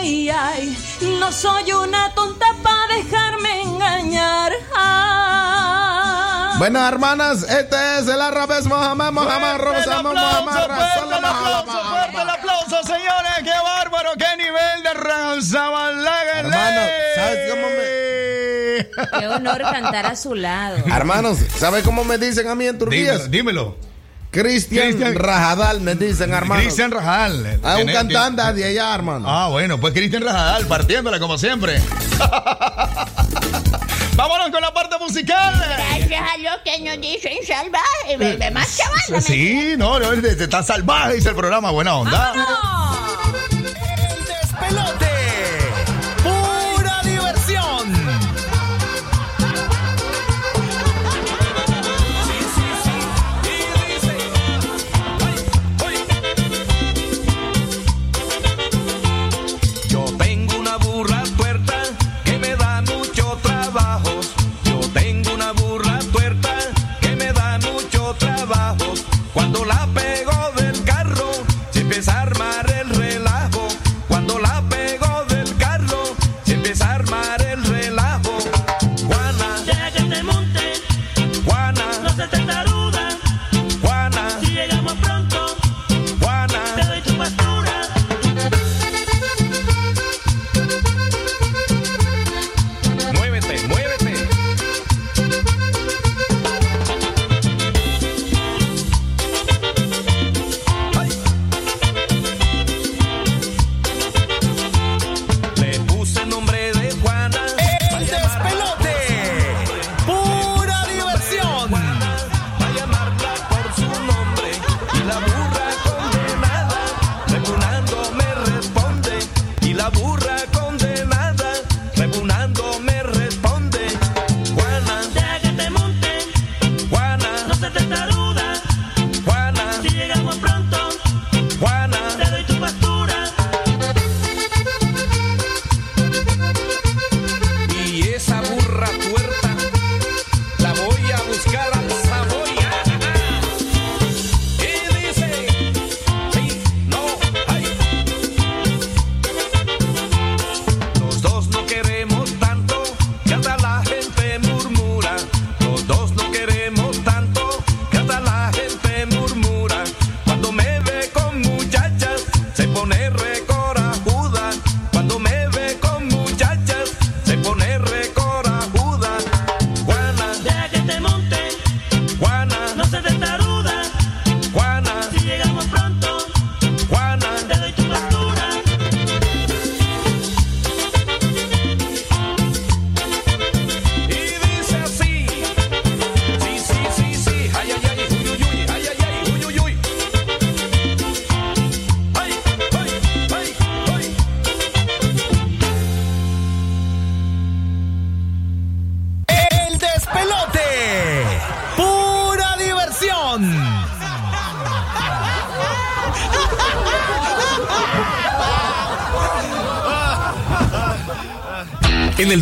Speaker 24: ay, ay, no soy una tonta para dejarme engañar. Ay.
Speaker 4: Bueno, hermanas, este es el Arrabes Mohamed, Mohamed, Rosa, Mohamed,
Speaker 1: Fuerte el aplauso, fuerte el aplauso, señores. Qué bárbaro, qué nivel de Raza Balaguer.
Speaker 4: Hermano, ¿sabes cómo me.?
Speaker 5: Qué honor cantar a su lado.
Speaker 4: Hermanos, ¿sabes cómo me dicen a mí en Turquía?
Speaker 1: Dímelo, dímelo.
Speaker 4: Cristian Rajadal, me dicen, hermano.
Speaker 1: Cristian Rajal.
Speaker 4: Ah, un cantante de allá, hermano.
Speaker 1: Ah, bueno, pues Cristian Rajal, partiéndola como siempre. Vámonos con la parte musical.
Speaker 6: Gracias a los que nos dicen salvaje, me, me más chaval.
Speaker 1: Sí, no, no, está salvaje, dice el programa, buena onda.
Speaker 11: Despelote.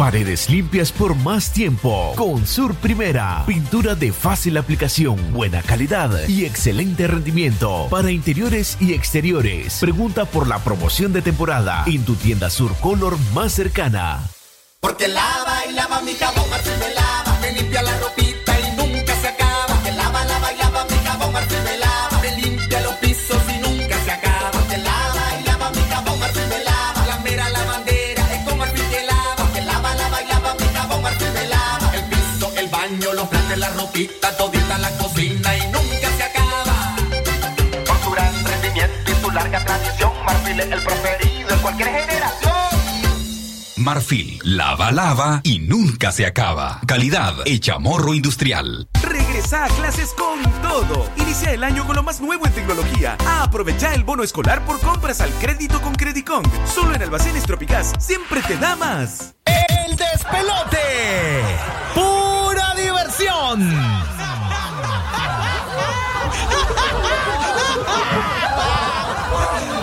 Speaker 19: Paredes limpias por más tiempo. Con Sur Primera. Pintura de fácil aplicación, buena calidad y excelente rendimiento. Para interiores y exteriores. Pregunta por la promoción de temporada en tu tienda Sur Color más cercana.
Speaker 25: Porque lava y lava mi jabón, Marfil me lava. Me limpia la ropita cualquier generación.
Speaker 26: Marfil, lava, lava y nunca se acaba. Calidad hecha morro industrial.
Speaker 27: Regresa a clases con todo. Inicia el año con lo más nuevo en tecnología. Aprovecha el bono escolar por compras al crédito con Credicon. Solo en Almacenes Tropicás siempre te da más.
Speaker 19: El despelote. Pura diversión.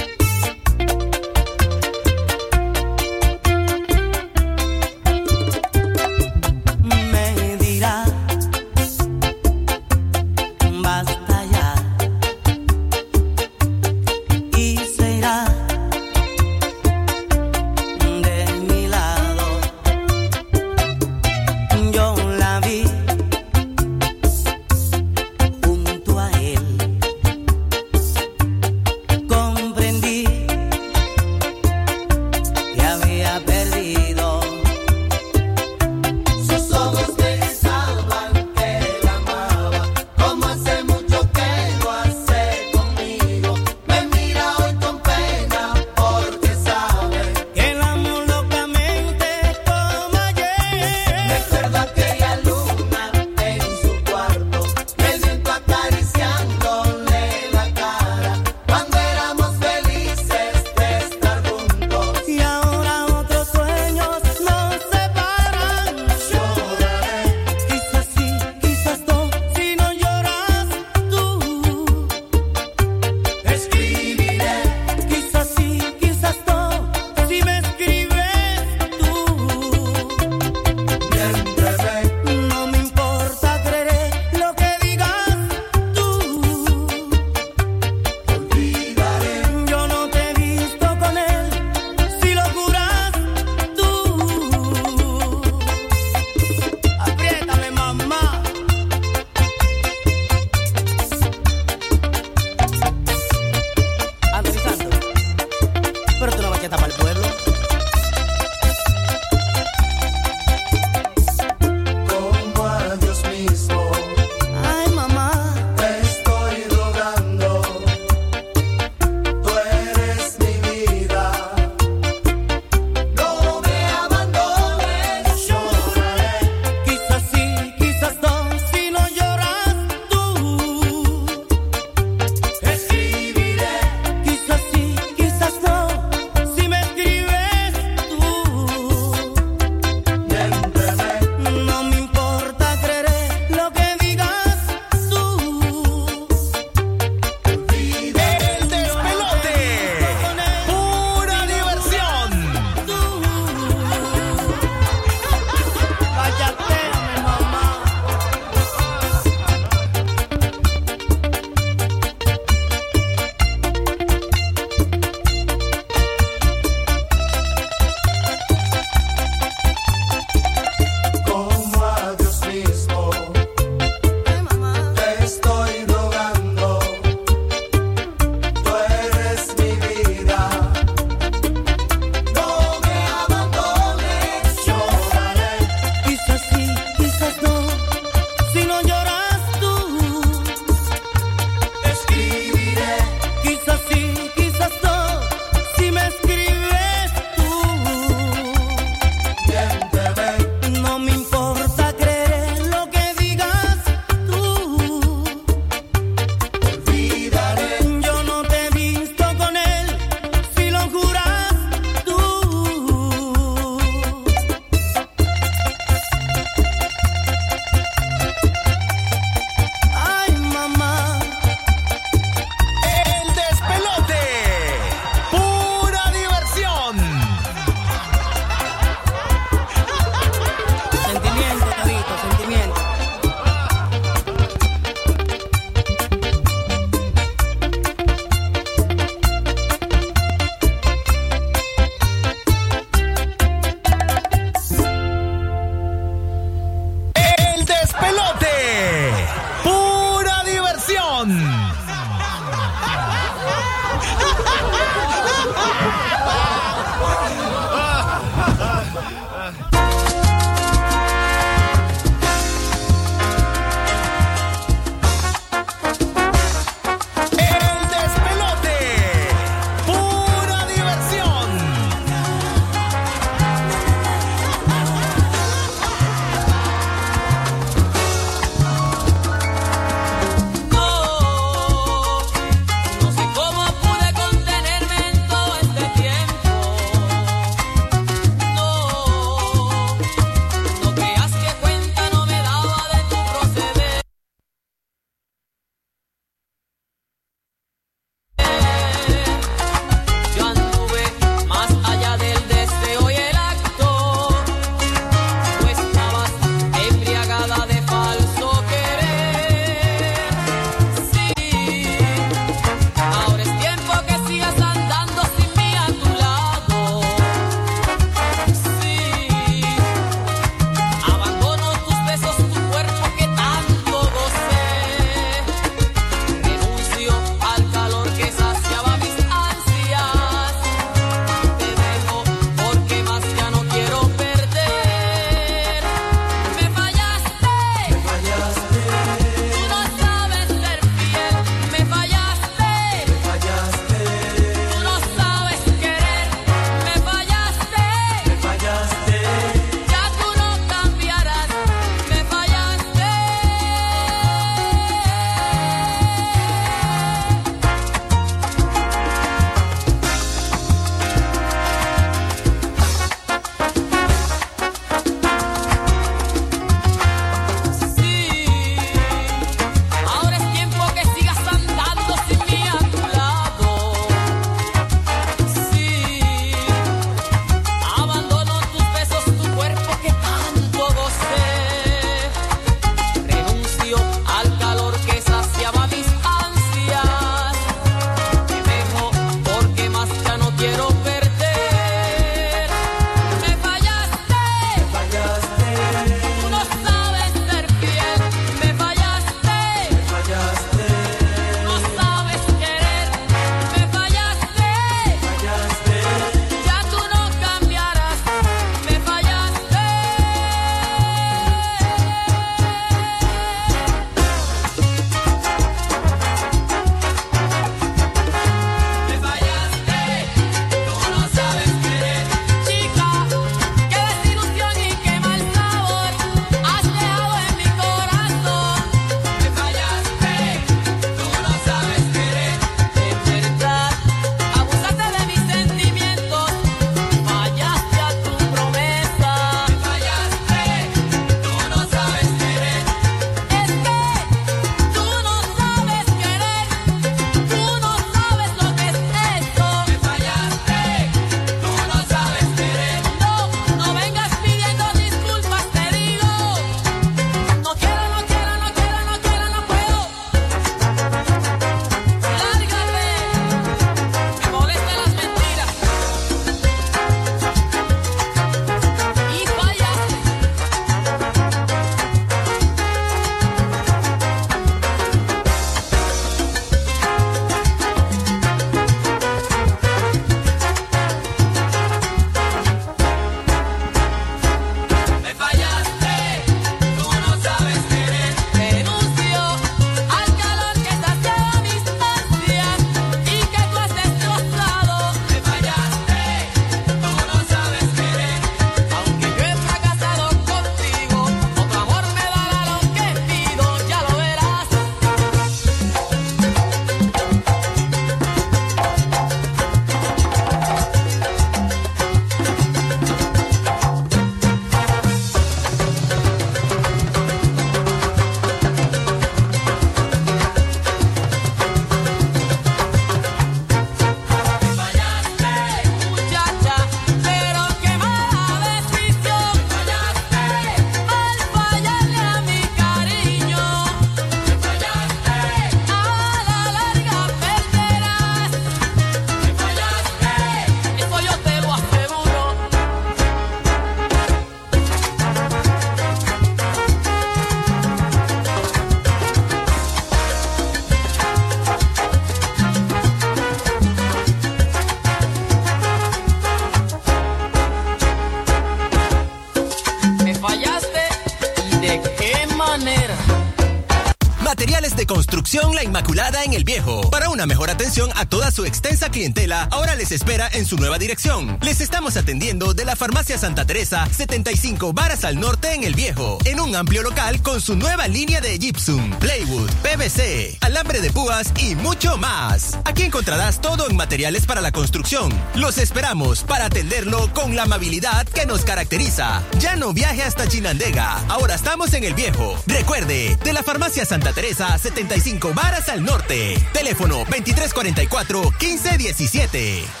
Speaker 28: La Inmaculada en El Viejo. Para una mejor atención a toda su extensa clientela, ahora les espera en su nueva dirección. Les estamos atendiendo de la Farmacia Santa Teresa, 75 varas al norte en El Viejo, en un amplio local con su nueva línea de gypsum, plywood, PVC, alambre de púas y mucho más. Aquí encontrarás todo en materiales para la construcción. Los esperamos para atenderlo con la amabilidad que nos caracteriza. Ya no viaje hasta Chinandega, ahora estamos en El Viejo. Recuerde, de la Farmacia Santa Teresa, 75 varas al norte. Teléfono 2344-1517.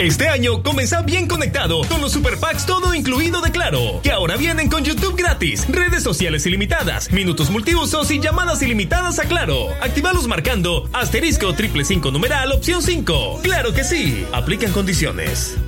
Speaker 24: Este año comenzá bien conectado con los super packs todo incluido de Claro, que ahora vienen con YouTube gratis, redes sociales ilimitadas, minutos multiusos y llamadas ilimitadas a Claro. Actívalos marcando asterisco triple cinco numeral opción 5. Claro que sí, aplican condiciones.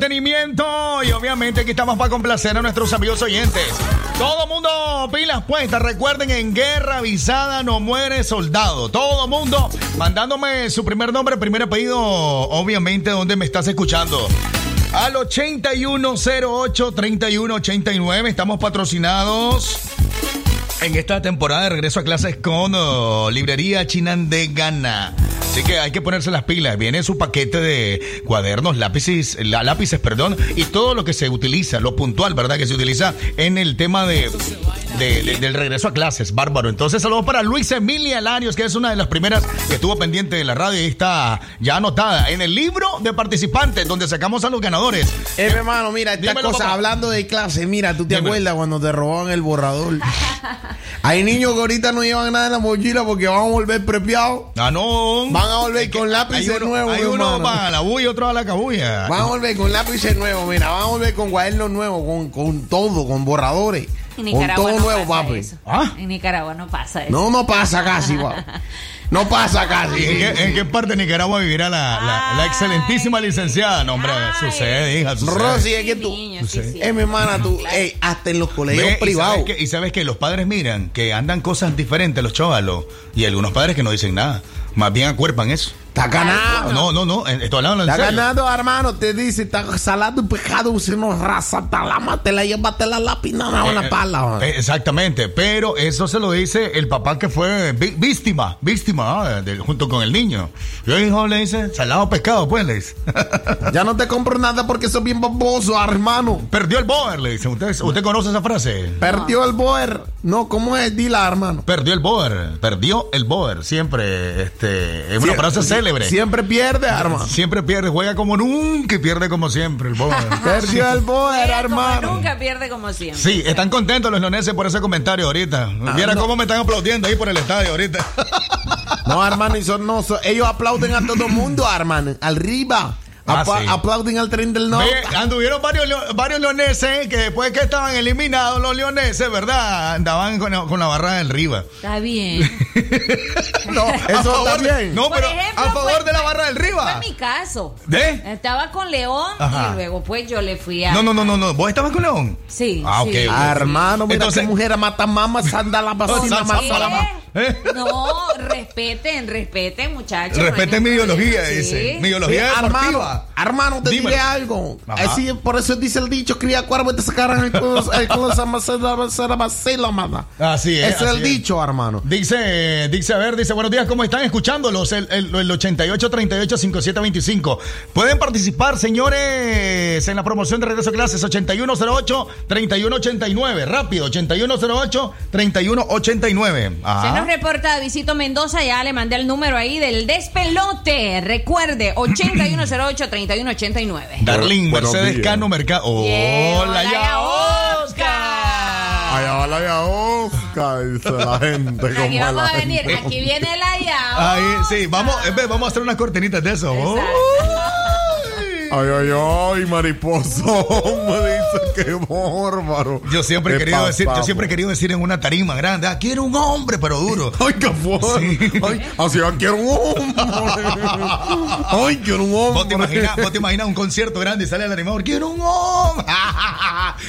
Speaker 1: Entretenimiento y obviamente aquí estamos para complacer a nuestros amigos oyentes. Todo mundo pilas puestas, recuerden en guerra avisada no muere soldado. Todo mundo mandándome su primer nombre, primer apellido, obviamente donde me estás escuchando. Al 8108-3189 estamos patrocinados en esta temporada de regreso a clases con oh, Librería Chinandegana. Así que hay que ponerse las pilas. Viene su paquete de cuadernos, lápices, lápices, perdón, y todo lo que se utiliza, lo puntual, ¿verdad? Que se utiliza en el tema de, de- de- del regreso a clases. Bárbaro. Entonces, saludos para Luis Emilia Larios, que es una de las primeras que estuvo pendiente de la radio y está ya anotada en el libro de participantes, donde sacamos a los ganadores.
Speaker 4: Eh, hermano, mira, esta
Speaker 1: Dímelo,
Speaker 4: cosa,
Speaker 1: papá.
Speaker 4: hablando de clase, mira, ¿tú te
Speaker 1: Dímelo.
Speaker 4: acuerdas cuando te robaban el borrador? Hay niños que ahorita no llevan nada en la mochila porque van a volver prepiados.
Speaker 1: Ah, no.
Speaker 4: Van a volver con lápices
Speaker 1: Hay uno,
Speaker 4: nuevos.
Speaker 1: hay uno
Speaker 4: hermano.
Speaker 1: para la bulla y otro a la cabulla.
Speaker 4: Van a volver con lápices nuevos, mira, van a volver con cuadernos nuevos, con, con todo, con borradores.
Speaker 5: En
Speaker 4: Con todo
Speaker 5: no
Speaker 4: nuevo,
Speaker 5: pasa
Speaker 4: papi.
Speaker 5: eso.
Speaker 1: ¿Ah?
Speaker 5: En Nicaragua no pasa eso.
Speaker 4: No, no pasa casi, guau. No pasa casi.
Speaker 1: ¿En qué, en qué parte de Nicaragua vivirá la, la- la excelentísima licenciada? No, hombre, sucede, hija, sucede.
Speaker 4: Rosy, es que tú. Es mi hermana, tú. Ey, hasta en los colegios
Speaker 1: Ve, y
Speaker 4: privados.
Speaker 1: sabes que- Y sabes que los padres miran que andan cosas diferentes los chavalos y algunos padres que no dicen nada. Más bien acuerpan eso.
Speaker 4: Está ganado.
Speaker 1: No, no, no. eh, Estoy hablando
Speaker 4: Está ganado, hermano. Te dice, está salado y pecado. Si no raza, talámatela, llévatela la pinana o
Speaker 1: Eh,
Speaker 4: la pala.
Speaker 1: eh, exactamente, pero eso se lo dice el papá que fue víctima, víctima ah, junto con el niño. Yo hijo le dice, salado pescado, pues le dice.
Speaker 4: Ya no te compro nada porque sos bien baboso, hermano.
Speaker 1: Perdió el boer, le dice. ¿Usted, usted conoce esa frase?
Speaker 4: Perdió el boer. No, ¿cómo es? Dila, hermano.
Speaker 1: Perdió el boer, perdió el boer. Siempre, este, es una frase
Speaker 4: sie-
Speaker 1: célebre.
Speaker 4: Siempre pierde, hermano.
Speaker 1: Siempre pierde, juega como nunca y pierde como siempre el boer.
Speaker 4: Perdió el hermano.
Speaker 5: nunca pierde como siempre.
Speaker 1: Sí, están contentos los leoneses por ese comentario ahorita. Viera cómo me están aplaudiendo ahí por el estadio ahorita.
Speaker 4: No, hermano, y son, no, son- ellos aplauden a todo mundo, hermano. Arriba.
Speaker 1: Ah, sí.
Speaker 4: Aplauden al tren del norte.
Speaker 1: Ve, anduvieron varios, varios leoneses que después que estaban eliminados los leoneses, ¿verdad? Andaban con, la- con la barra del Riva.
Speaker 5: Está bien.
Speaker 4: No, eso
Speaker 1: favor
Speaker 4: está
Speaker 1: de-
Speaker 4: bien.
Speaker 1: No,
Speaker 5: Por
Speaker 1: pero
Speaker 5: ejemplo,
Speaker 1: a favor
Speaker 5: fue-
Speaker 1: de la barra del Riva.
Speaker 5: Fue mi caso.
Speaker 1: ¿De?
Speaker 5: Estaba con León
Speaker 1: Ajá.
Speaker 5: y luego pues yo le fui a...
Speaker 1: No, no, no, no, no. ¿Vos estabas con León?
Speaker 5: Sí.
Speaker 1: Ah, ok,
Speaker 5: sí.
Speaker 4: Ah, hermano, mira
Speaker 1: Entonces-
Speaker 4: qué mujer mata mamas, anda la
Speaker 1: ¿Qué?
Speaker 4: mata la mamá.
Speaker 5: No, respeten, respeten, muchachos.
Speaker 1: Respeten mi ideología,
Speaker 5: Sí.
Speaker 1: dice. Mi ideología
Speaker 4: Sí,
Speaker 1: deportiva.
Speaker 4: Hermano, hermano, te
Speaker 1: Dímelo.
Speaker 4: diré algo. Así, por eso dice el dicho, cría cuervo y te sacarán el culo, el culo.
Speaker 1: Así es.
Speaker 4: Ese es el dicho, hermano.
Speaker 1: Dice, dice, a ver, dice, buenos días, ¿cómo están escuchándolos? El, el, el 88 38 57 25. Pueden participar, señores, en la promoción de regreso a clases 8108 3189. Rápido, 8108 3189.
Speaker 5: Se nos reporta Visito Mendoza, ya le mandé el número ahí del despelote. Recuerde, 8108-3189.
Speaker 1: Darling,
Speaker 4: Buenos
Speaker 1: Mercedes
Speaker 4: días.
Speaker 1: Cano Mercado.
Speaker 5: Yeah,
Speaker 1: Hola, ya, Oscar.
Speaker 4: Ay, hola, ya, Oscar, dice la gente.
Speaker 5: Aquí
Speaker 4: como
Speaker 5: vamos
Speaker 4: la
Speaker 5: a venir,
Speaker 4: gente.
Speaker 5: aquí viene la ya.
Speaker 1: Ahí, sí, vamos, eh, vamos a hacer unas cortinitas de eso.
Speaker 5: Exacto.
Speaker 4: Ay, ay, ay, mariposo. Me dice que bárbaro.
Speaker 1: Yo siempre he
Speaker 4: ¿Qué
Speaker 1: querido decir, yo siempre he querido decir en una tarima grande, ah, quiero un hombre, pero duro.
Speaker 4: Ay, qué fuerte. Ay, así ah, quiero un hombre. Ay, quiero un hombre.
Speaker 1: ¿Vos te, imaginas, vos te imaginas un concierto grande y sale el animador, quiero un hombre.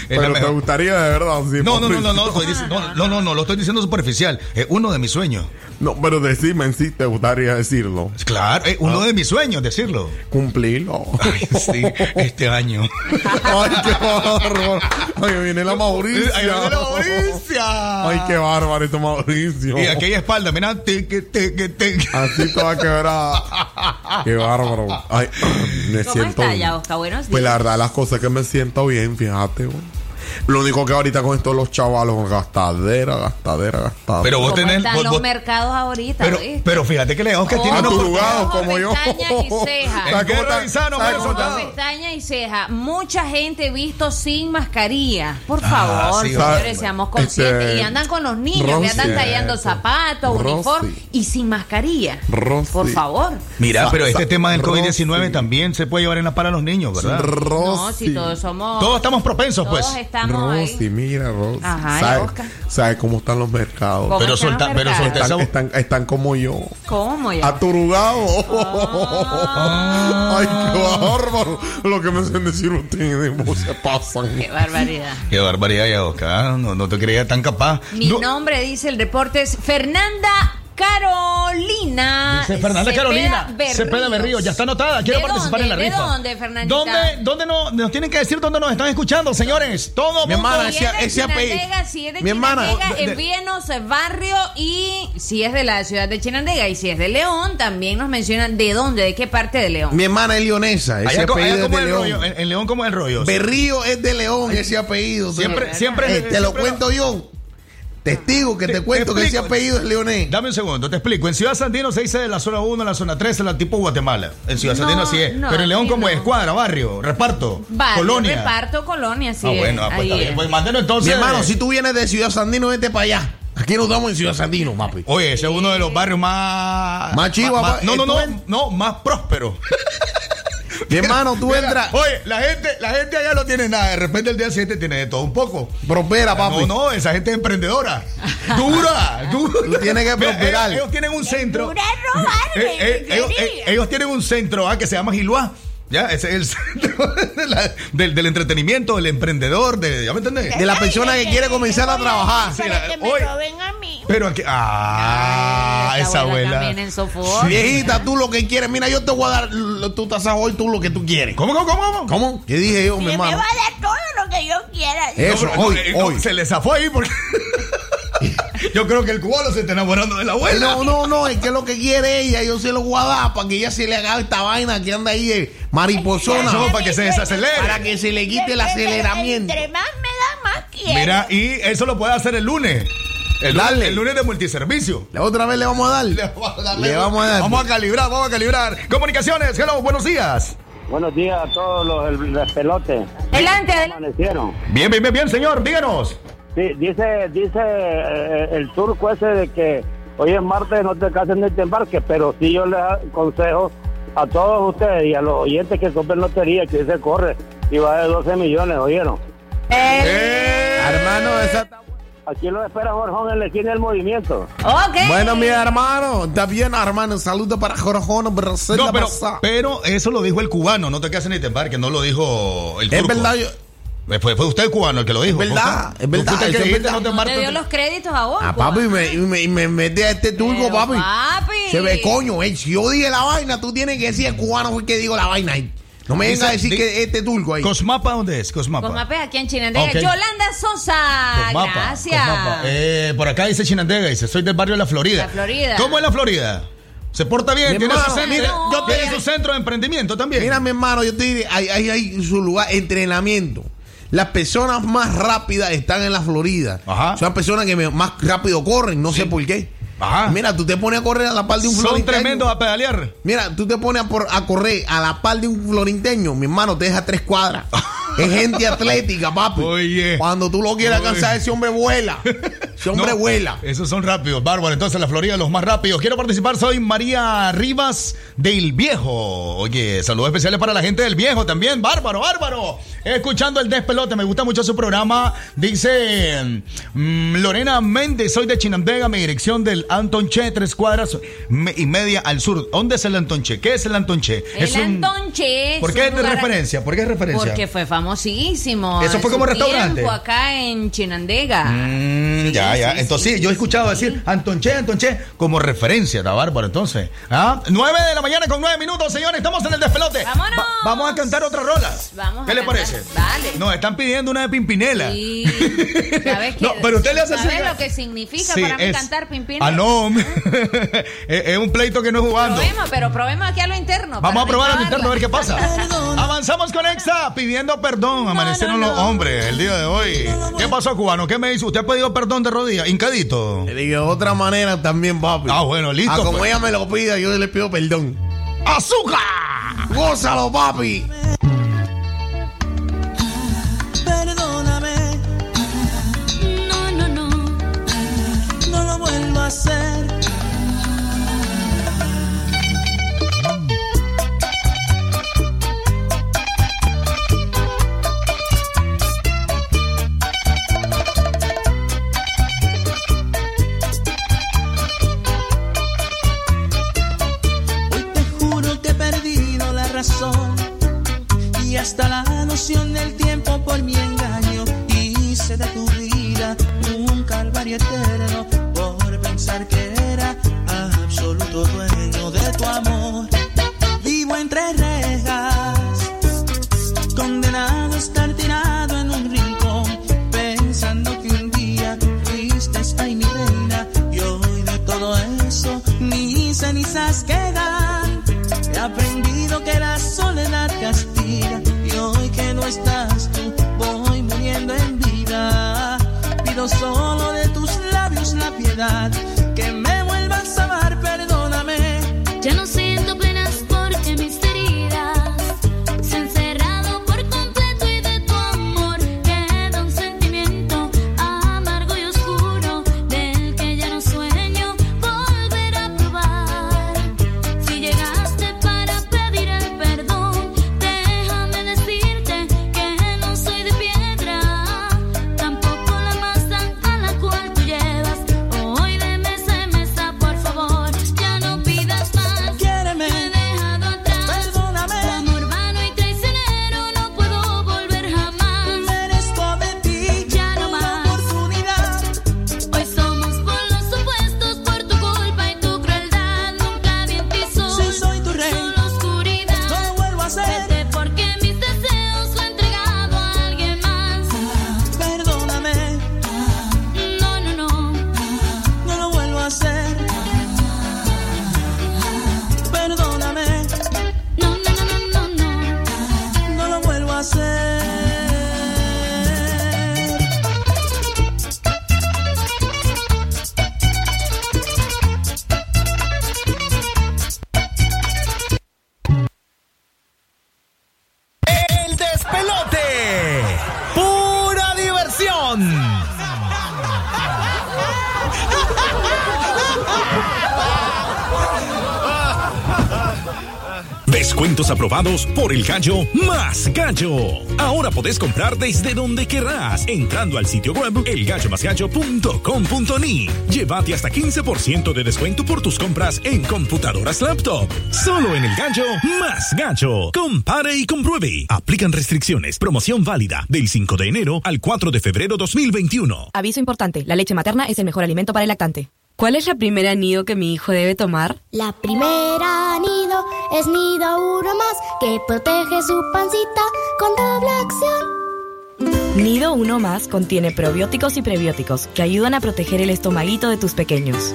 Speaker 4: Pero te gustaría de verdad. sí,
Speaker 1: No, no, no, no, no, no, no, no, lo estoy diciendo superficial. Es uno de mis sueños.
Speaker 4: No, pero decime en sí te gustaría decirlo.
Speaker 1: Claro, uno de mis sueños decirlo.
Speaker 4: Cumplirlo.
Speaker 1: Ay, sí, este año.
Speaker 4: Ay, qué bárbaro. Ay, viene la Mauricia.
Speaker 1: Ahí viene la Mauricia.
Speaker 4: Ay, qué bárbaro este Mauricio.
Speaker 1: Y aquella espalda, mira, teque, teque, teque.
Speaker 4: Así toda quebrada. Qué bárbaro. Ay, me
Speaker 5: ¿Cómo
Speaker 4: siento.
Speaker 5: está ya, Oscar? Buenos días.
Speaker 4: Pues la verdad, las cosas que me siento bien, fíjate. güey. Lo único que ahorita con estos los chavalos, gastadera, gastadera, gastadera.
Speaker 1: Pero vos
Speaker 5: ¿Cómo
Speaker 1: tenés.
Speaker 5: están
Speaker 1: vos-
Speaker 5: los
Speaker 1: vos-
Speaker 5: mercados ahorita?
Speaker 1: pero,
Speaker 5: ¿viste?
Speaker 1: pero fíjate que León que tiene una
Speaker 4: Aturugados
Speaker 5: ojo,
Speaker 4: como yo.
Speaker 5: pestañas y cejas.
Speaker 1: ¿En qué
Speaker 4: ¿Cómo está-
Speaker 1: revisano,
Speaker 4: sabe
Speaker 1: Mario
Speaker 4: cómo está?
Speaker 1: Soldado?
Speaker 5: Pestaña y ceja. Mucha gente visto sin mascarilla. Por
Speaker 1: Ah,
Speaker 5: favor,
Speaker 1: sí,
Speaker 5: señores, seamos conscientes.
Speaker 4: Este,
Speaker 5: y andan con los niños, que andan tallando zapatos,
Speaker 4: Rosy.
Speaker 5: uniforme y sin mascarilla.
Speaker 4: Rosy.
Speaker 5: Por favor.
Speaker 1: Mira, pero este tema del
Speaker 4: Rosy.
Speaker 1: COVID-19 también se puede llevar en la para a los niños, ¿verdad?
Speaker 5: No, si todos somos.
Speaker 1: Todos estamos propensos, pues.
Speaker 5: Ahí.
Speaker 4: Rosy, mira, Rosy.
Speaker 5: Ajá,
Speaker 4: ¿Sabe,
Speaker 5: Oscar.
Speaker 4: sabe cómo están los mercados?
Speaker 5: ¿Cómo
Speaker 1: Pero
Speaker 5: están
Speaker 1: solta- pero solta-
Speaker 4: Están, están, están como yo.
Speaker 5: ¿Cómo ya?
Speaker 4: Aturugados.
Speaker 5: Ah.
Speaker 4: Ay, qué bárbaro. Lo que me hacen decir ustedes, se pasan.
Speaker 5: Qué barbaridad.
Speaker 1: Qué barbaridad, ya, Oscar. No, no te creía tan capaz.
Speaker 5: Mi
Speaker 1: No,
Speaker 5: nombre, dice el reporte, es Fernanda Carolina.
Speaker 1: Dice Fernanda
Speaker 5: Cepeda
Speaker 1: Carolina.
Speaker 5: Berríos.
Speaker 1: Cepeda Berrío. Ya está anotada. Quiero
Speaker 5: ¿De
Speaker 1: participar
Speaker 5: dónde?
Speaker 1: en la
Speaker 5: ¿De
Speaker 1: rifa.
Speaker 5: dónde, Fernandita?
Speaker 1: ¿Dónde, dónde no, nos tienen que decir dónde nos están escuchando, señores? Todo
Speaker 4: Mi
Speaker 1: mundo.
Speaker 4: hermana,
Speaker 5: Si es de Chinandega, si es de
Speaker 4: Mi hermana, de- de-
Speaker 5: envíenos el barrio y si es de la ciudad de Chinandega y si es de León, también nos mencionan de dónde, de qué parte de León.
Speaker 4: Mi hermana es leonesa. Ese
Speaker 1: Allá, allá
Speaker 4: es de
Speaker 1: el
Speaker 4: León.
Speaker 1: rollo. En, en León, como el rollo.
Speaker 4: Berrío es de León, ese apellido.
Speaker 1: Siempre- siempre-
Speaker 4: Eh, te lo
Speaker 1: siempre-
Speaker 4: cuento yo. Testigo que te,
Speaker 1: Te-
Speaker 4: cuento
Speaker 1: te
Speaker 4: que ese apellido es leonés.
Speaker 1: Dame un segundo, te explico. En Ciudad Sandino se dice de la zona 1 a la zona 3, en la tipo Guatemala. En Ciudad
Speaker 5: No,
Speaker 1: Sandino así es.
Speaker 5: no,
Speaker 1: Pero en León, como
Speaker 5: no.
Speaker 1: es? Cuadra, barrio, reparto,
Speaker 5: Barrio,
Speaker 1: colonia.
Speaker 5: reparto, colonia, sí.
Speaker 1: Ah, bueno, ah, pues
Speaker 5: ahí
Speaker 1: está bien.
Speaker 5: es.
Speaker 1: Pues entonces.
Speaker 4: Mi hermano, si tú vienes de Ciudad Sandino, vete para allá. Aquí nos damos en Ciudad Sandino, papi.
Speaker 1: Oye, ese es uno de los barrios más.
Speaker 4: Más papá.
Speaker 1: No, no, no, no, más próspero.
Speaker 4: Mi hermano, tú entras.
Speaker 1: Oye, la gente, la gente allá no tiene nada. De repente el día siguiente tiene de todo un poco.
Speaker 4: Prospera, papi.
Speaker 1: No, no, esa gente es emprendedora. Dura, dura.
Speaker 4: Tú tienes que
Speaker 1: Mira,
Speaker 4: prosperar.
Speaker 1: ellos, ellos tienen un centro.
Speaker 6: Dura es robarme,
Speaker 1: Eh, eh, eh, ellos tienen un centro ah, que se llama Giluá. Ya, ese es el centro de la- del, del entretenimiento, del emprendedor, de, ¿ya me entendés?
Speaker 4: De la persona que quiere comenzar a trabajar.
Speaker 1: Sí, la-
Speaker 6: que me roben a mí.
Speaker 1: pero aquí, ah, esa abuela.
Speaker 5: en.
Speaker 4: Viejita, tú lo que quieres. Mira, yo te voy a dar tu tasajo hoy, tú lo que tú quieres.
Speaker 1: ¿Cómo, cómo, cómo? cómo?
Speaker 4: ¿Cómo? ¿Qué dije yo, mi
Speaker 6: me va
Speaker 4: hermano?
Speaker 6: a dar todo lo que yo quiera.
Speaker 4: Eso,
Speaker 1: No, pero,
Speaker 4: hoy,
Speaker 1: eh, no,
Speaker 4: hoy.
Speaker 1: Se le zafó ahí porque. Yo creo que el cubano se está enamorando de la abuela.
Speaker 4: No, no, no, es que lo que quiere ella, yo se lo voy a dar para que ella se le haga esta vaina que anda ahí de mariposona.
Speaker 1: No, para que se desacelere.
Speaker 4: Para que se le quite el aceleramiento.
Speaker 6: Entre más me da, más quiero.
Speaker 1: Mira, y eso lo puede hacer el lunes. El, lunes-
Speaker 4: Dale.
Speaker 1: el lunes de multiservicio.
Speaker 4: La otra vez le vamos a dar.
Speaker 1: Le vamos a dar.
Speaker 4: Le vamos a dar.
Speaker 1: Vamos a calibrar, vamos a calibrar. Comunicaciones, hello, buenos días.
Speaker 29: Buenos días a todos los el, el pelote.
Speaker 5: Adelante, adelante.
Speaker 29: Amanecieron.
Speaker 1: Bien, bien, bien, bien, señor, díganos.
Speaker 29: Sí, dice, dice eh, el turco ese de que hoy es martes, no te cases ni te embarques, pero sí yo les aconsejo a todos ustedes y a los oyentes que compren lotería que hoy se corre y va de 12 millones, ¿oyeron?
Speaker 4: Hermano, esa...
Speaker 29: Aquí lo espera Jorjón en la esquina del movimiento.
Speaker 5: Ok.
Speaker 4: Bueno, mi hermano, está bien, hermano. Saludos para Jorge Brasil.
Speaker 1: No, pero, pero eso lo dijo el cubano, no te cases ni te embarques, no lo dijo el
Speaker 4: Es
Speaker 1: turco.
Speaker 4: verdad, yo-
Speaker 1: Eh, Fue, fue usted el cubano el que lo dijo.
Speaker 4: Es verdad,
Speaker 1: ¿Fue usted?
Speaker 4: es verdad,
Speaker 1: el
Speaker 4: eso
Speaker 1: que
Speaker 4: es verdad.
Speaker 1: no te
Speaker 5: No te dio los créditos a vos.
Speaker 4: Ah,
Speaker 5: pues.
Speaker 4: papi, y me, me, me mete a este turco,
Speaker 5: Pero,
Speaker 4: papi.
Speaker 5: papi.
Speaker 4: Se ve coño, eh. Si yo dije la vaina, tú tienes que decir el cubano fue el que digo la vaina ahí. No me vengas a decir que este turco ahí.
Speaker 1: ¿Cosmapa dónde es? Cosmapa.
Speaker 5: Cosmape aquí en Chinandega.
Speaker 1: Ok.
Speaker 5: Yolanda Sosa.
Speaker 1: Cosmapa,
Speaker 5: Gracias.
Speaker 1: Cosmapa. Eh, por acá dice Chinandega, dice, soy del barrio de La Florida.
Speaker 5: La Florida.
Speaker 1: ¿Cómo es La Florida? ¿Se porta bien?
Speaker 4: Mi
Speaker 1: ¿Tiene,
Speaker 4: hermano,
Speaker 1: su centro,
Speaker 4: mira, yo
Speaker 1: ¿Tiene su centro de emprendimiento también?
Speaker 4: Mira, mi hermano, yo te diré, hay, hay, hay su lugar, entrenamiento. Las personas más rápidas están en la Florida.
Speaker 1: Ajá.
Speaker 4: Son las personas que más rápido corren, no sé por qué.
Speaker 1: Ajá.
Speaker 4: Mira, tú te pones a correr a la par de un
Speaker 1: Son
Speaker 4: florinteño.
Speaker 1: tremendos a pedalear.
Speaker 4: Mira, tú te pones a, por- a correr a la par de un florinteño, mi hermano, te deja tres cuadras. es gente atlética, papi.
Speaker 1: Oye.
Speaker 4: Cuando tú lo quieras alcanzar, ese hombre vuela. Ese hombre
Speaker 1: No,
Speaker 4: vuela.
Speaker 1: Esos son rápidos, bárbaro. Entonces, la Florida, los más rápidos. Quiero participar, soy María Rivas del Viejo. Oye, saludos especiales para la gente del Viejo también. Bárbaro, bárbaro. Escuchando el despelote, me gusta mucho su programa. Dice mm, Lorena Méndez, soy de Chinandega, mi dirección del Antonche, tres cuadras me- y media al sur. ¿Dónde es el Antonche? ¿Qué es el Antonche?
Speaker 5: El
Speaker 1: es un-
Speaker 5: Antonche.
Speaker 1: ¿Por qué es de referencia? ¿Por qué es referencia?
Speaker 5: Porque fue famosísimo.
Speaker 1: Eso fue como restaurante.
Speaker 5: acá en Chinandega.
Speaker 1: Mm, ya, ya.
Speaker 5: sí,
Speaker 1: entonces,
Speaker 5: sí,
Speaker 1: yo he escuchado decir Antonche, Antonche como referencia, está bárbaro. Entonces, ¿ah? 9 de la mañana con 9 minutos, señores. Estamos en el despelote.
Speaker 5: ¡Vámonos!
Speaker 1: Va- vamos a cantar otra rola.
Speaker 5: Vamos
Speaker 1: ¿Qué le
Speaker 5: cantar.
Speaker 1: Parece?
Speaker 5: Dale.
Speaker 1: Nos están pidiendo una de Pimpinela.
Speaker 5: Sí. ¿Sabes qué?
Speaker 1: No, pero usted le hace así.
Speaker 5: ¿Sabes lo que significa
Speaker 1: Sí,
Speaker 5: para mí
Speaker 1: es-
Speaker 5: cantar Pimpinela?
Speaker 1: Ah, no. es, es un pleito que no es jugando.
Speaker 5: Probemos, pero probemos aquí a lo interno.
Speaker 1: Vamos a probar al
Speaker 5: no
Speaker 1: interno a ver qué pasa. Avanzamos con Exa pidiendo perdón. Amanecieron los hombres el día de hoy. ¿Qué pasó, cubano? ¿Qué me dice? ¿Usted ha pedido perdón de rodillas? Hincadito.
Speaker 4: Te digo, de otra manera también, papi.
Speaker 1: Ah, bueno, listo,
Speaker 4: Ah, como
Speaker 1: pues.
Speaker 4: ella me lo pida, yo le pido perdón.
Speaker 1: ¡Azúcar!
Speaker 4: ¡Gózalo, papi!
Speaker 22: Hacer. Hoy te juro que he perdido la razón y hasta la noción del tiempo por mi engaño hice de tu vida un calvario
Speaker 30: Descuentos aprobados por el gallo más gallo. Ahora podés comprar desde donde querrás entrando al sitio web elgallomasgallo.com.ni. Llévate hasta 15% de descuento por tus compras en computadoras laptop. Solo en el gallo más gallo. Compare y compruebe. Aplican restricciones. Promoción válida del 5 de enero al 4 de febrero 2021.
Speaker 31: Aviso importante, la leche materna es el mejor alimento para el lactante. ¿Cuál es la primera nido que mi hijo debe tomar?
Speaker 32: La primera nido es nido uno más que protege su pancita con doble acción.
Speaker 31: Nido Uno Más contiene probióticos y prebióticos que ayudan a proteger el estomaguito de tus pequeños.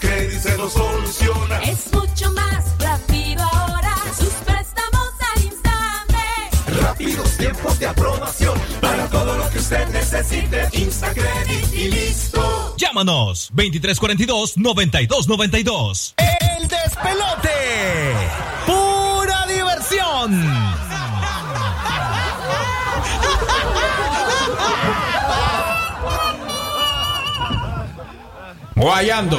Speaker 33: Instacredit se lo soluciona.
Speaker 24: Es mucho más rápido ahora. Sus préstamos al instante.
Speaker 33: Rápidos tiempos de aprobación. Para todo lo que usted necesite. Instacredit y listo.
Speaker 34: Llámanos 2342-9292.
Speaker 35: El despelote. Pura diversión.
Speaker 17: Guayando.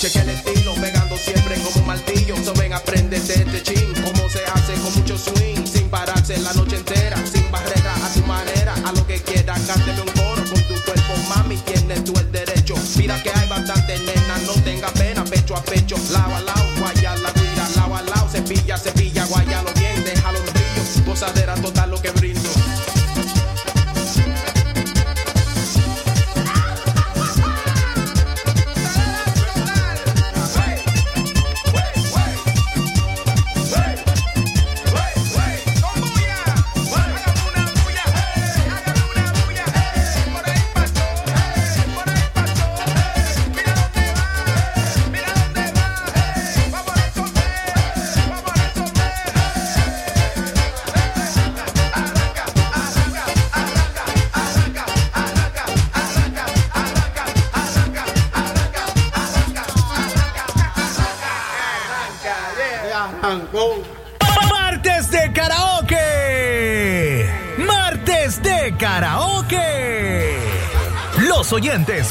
Speaker 17: Cheque el estilo, pegando siempre como un martillo. So ven, aprendete este chin, cómo se hace con mucho swing,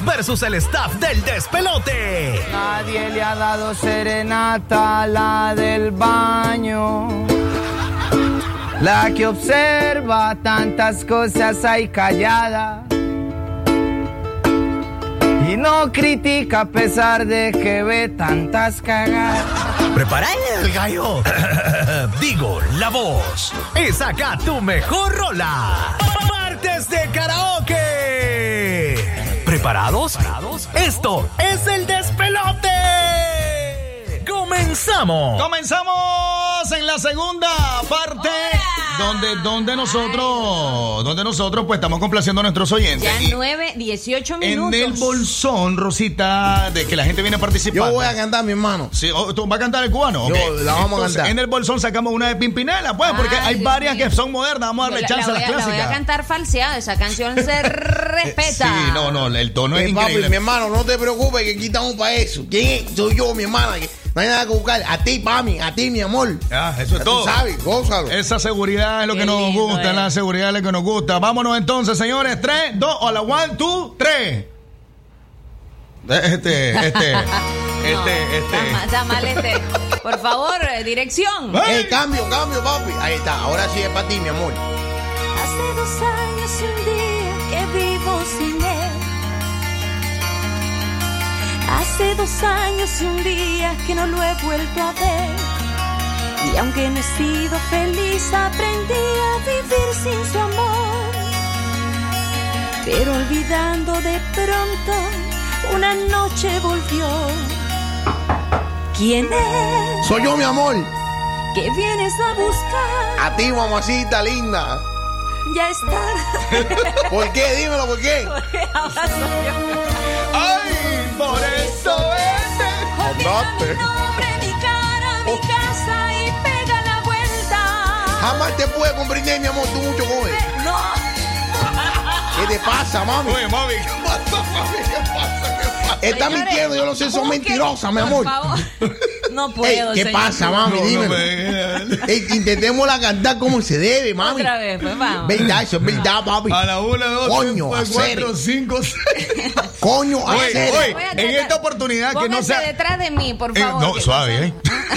Speaker 35: versus el staff del despelote.
Speaker 36: Nadie le ha dado serenata a la del baño. La que observa tantas cosas ahí callada. Y no critica a pesar de que ve tantas cagadas.
Speaker 35: Prepara el gallo. Digo, la voz. Y saca tu mejor rola. Martes de karaoke. ¿Preparados? Esto es el despelote. Comenzamos.
Speaker 1: Comenzamos en la segunda parte donde, donde nosotros, donde nosotros pues estamos complaciendo a nuestros oyentes.
Speaker 5: Ya
Speaker 1: Y
Speaker 5: 9, 18
Speaker 1: en
Speaker 5: minutos.
Speaker 1: el bolsón, Rosita, de que la gente viene a participar.
Speaker 4: Yo voy a cantar, mi hermano.
Speaker 1: Sí, oh, ¿Tú vas a cantar el cubano?
Speaker 4: Yo la vamos a cantar.
Speaker 1: En el bolsón sacamos una de Pimpinela, pues, porque
Speaker 5: Ay,
Speaker 1: hay
Speaker 5: Dios
Speaker 1: varias
Speaker 5: mío.
Speaker 1: que son modernas. Vamos a darle
Speaker 5: la-
Speaker 1: chance
Speaker 5: la
Speaker 1: a las
Speaker 5: voy La voy a
Speaker 1: clásicas.
Speaker 5: cantar falseada. Esa canción se respeta.
Speaker 1: Sí, no, no, el tono es
Speaker 4: Eh, papi,
Speaker 1: increíble.
Speaker 4: mi hermano, no te preocupes que aquí estamos para eso. ¿Quién es? Soy yo, mi hermana. que no hay nada que buscar. A ti, mami, a ti, mi amor.
Speaker 1: Ah, eso es
Speaker 4: Ya
Speaker 1: todo.
Speaker 4: Tú sabes, gózalo.
Speaker 1: Esa seguridad es lo
Speaker 5: Qué
Speaker 1: que nos
Speaker 5: lindo,
Speaker 1: gusta,
Speaker 5: eh.
Speaker 1: la seguridad es lo que nos gusta. Vámonos entonces, señores. Tres, dos, o la one, two, tres. Este, este, este,
Speaker 5: No,
Speaker 1: este.
Speaker 5: Está mal, está mal este. Por favor, eh, dirección.
Speaker 4: Eh, cambio, cambio, papi. Ahí está. Ahora sí es para ti, mi amor.
Speaker 24: Hace dos años y un día Hace dos años y un día que no lo he vuelto a ver. Y aunque no he sido feliz, aprendí a vivir sin su amor. Pero olvidando de pronto, una noche volvió. ¿Quién es?
Speaker 4: Soy yo, mi amor.
Speaker 24: que vienes a buscar?
Speaker 4: A ti, mamacita linda.
Speaker 24: Ya está.
Speaker 4: ¿Por qué? Dímelo, ¿por qué?
Speaker 24: Porque ahora soy yo.
Speaker 1: ¡Ay! Por eso
Speaker 4: Andate.
Speaker 24: nombre, mi cara, mi casa y pega la vuelta.
Speaker 4: Jamás te pude comprender, mi amor. Tú mucho joven.
Speaker 24: No.
Speaker 4: ¿Qué te pasa, mami?
Speaker 1: Oye, mami, ¿qué
Speaker 4: pasa, mami? ¿Qué pasa? ¿Qué pasa? Está mintiendo, yo lo sé, son mentirosas, mi
Speaker 5: por
Speaker 4: amor.
Speaker 5: favor. No
Speaker 4: Ey,
Speaker 5: puedo,
Speaker 4: ¿Qué
Speaker 5: señor.
Speaker 4: pasa, mami?
Speaker 1: No, no
Speaker 4: Ey, intentémosla cantar como se debe, mami.
Speaker 5: Otra vez, pues vamos.
Speaker 4: Verdad, eso es verdad, papi.
Speaker 1: A la una, dos,
Speaker 4: Coño,
Speaker 1: tres, cuatro, cinco, seis.
Speaker 4: Coño,
Speaker 1: Oye, oye, en esta oportunidad que no
Speaker 5: Pónganse
Speaker 1: sea.
Speaker 5: detrás de mí, por
Speaker 1: Eh,
Speaker 5: favor.
Speaker 1: no, suave,
Speaker 5: no
Speaker 1: ¿eh?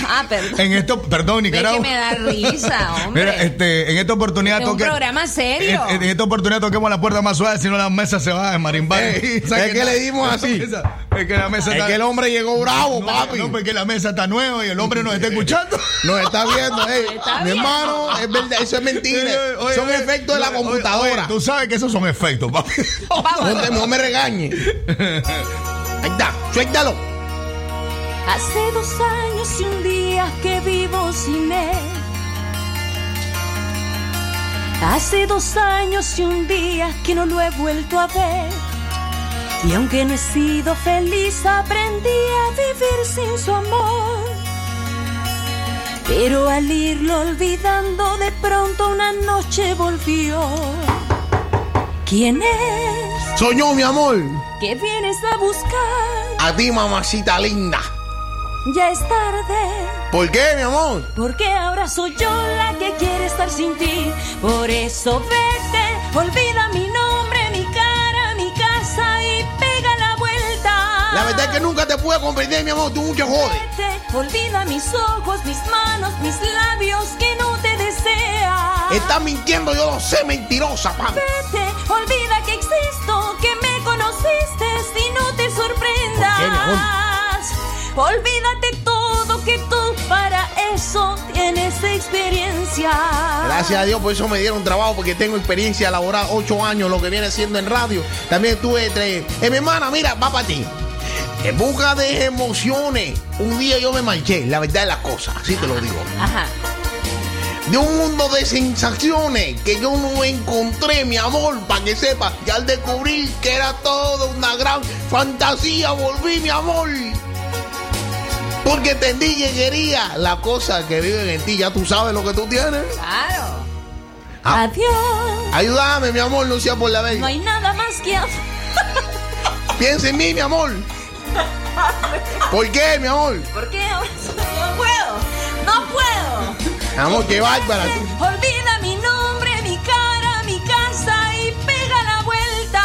Speaker 5: Ah, perdón.
Speaker 1: En esto, perdón, Nicaragua.
Speaker 5: que me da risa, hombre.
Speaker 1: Mira, este, en esta oportunidad
Speaker 5: Este es un
Speaker 1: toque-
Speaker 5: programa serio.
Speaker 1: En, en esta oportunidad toquemos la puerta más suave, si no la mesa se va a desmarimbar.
Speaker 4: Ey,
Speaker 1: ¿Sabes
Speaker 4: es que le dimos así.
Speaker 1: Es que la mesa
Speaker 4: Es
Speaker 1: está.
Speaker 4: que el hombre llegó bravo,
Speaker 1: no,
Speaker 4: papi.
Speaker 1: No, porque la mesa está nueva y el hombre nos está escuchando.
Speaker 4: Nos está viendo, ey.
Speaker 5: Está
Speaker 4: mi
Speaker 5: bien.
Speaker 4: hermano, es verdad, eso es mentira.
Speaker 1: Oye,
Speaker 4: Son
Speaker 1: oye,
Speaker 4: efectos de la
Speaker 1: oye,
Speaker 4: computadora.
Speaker 1: oye, tú sabes que esos son efectos, papi.
Speaker 4: No, no me regañe. Ahí está, suéltalo.
Speaker 24: Hace dos años y un día que vivo sin él. Hace dos años y un día que no lo he vuelto a ver. Y aunque no he sido feliz, aprendí a vivir sin su amor. Pero al irlo olvidando, de pronto una noche volvió. ¿Quién es?
Speaker 4: Soy yo, mi amor.
Speaker 24: que vienes a buscar?
Speaker 4: A ti, mamacita linda.
Speaker 24: Ya es tarde.
Speaker 4: ¿Por qué, mi amor?
Speaker 24: Porque ahora soy yo la que quiere estar sin ti. Por eso vete, olvida mi
Speaker 4: que nunca te pude comprender, mi amor. Tú mucho jodes.
Speaker 24: Olvida mis ojos, mis manos, mis labios que no te desean.
Speaker 4: Estás mintiendo, yo lo sé, mentirosa, papi.
Speaker 24: Vete, olvida que existo, que me conociste y no te sorprendas.
Speaker 4: ¿Por qué, mi amor?
Speaker 24: Olvídate todo que tú para eso tienes experiencia.
Speaker 4: Gracias a Dios, por eso me dieron trabajo, porque tengo experiencia laboral, ocho años, lo que viene siendo en radio. También tuve tres. Eh, mi hermana, mira, va para ti. En busca de emociones, un día yo me marché, la verdad es la cosa, así te lo digo.
Speaker 5: Ajá.
Speaker 4: De un mundo de sensaciones que yo no encontré, mi amor, para que sepas. Y al descubrir que era todo una gran fantasía, volví, mi amor. Porque entendí que quería la cosa que viven en ti. Ya tú sabes lo que tú tienes.
Speaker 5: Claro.
Speaker 4: Ah.
Speaker 24: Adiós.
Speaker 4: Ayúdame, mi amor, Lucia, por la vez.
Speaker 24: No hay nada más que hacer.
Speaker 4: Piensa en mí, mi amor. ¿Por qué, mi amor?
Speaker 24: ¿Por qué no puedo? No puedo.
Speaker 4: Amor, qué bárbara.
Speaker 24: Olvida mi nombre, mi cara, mi casa y pega la vuelta.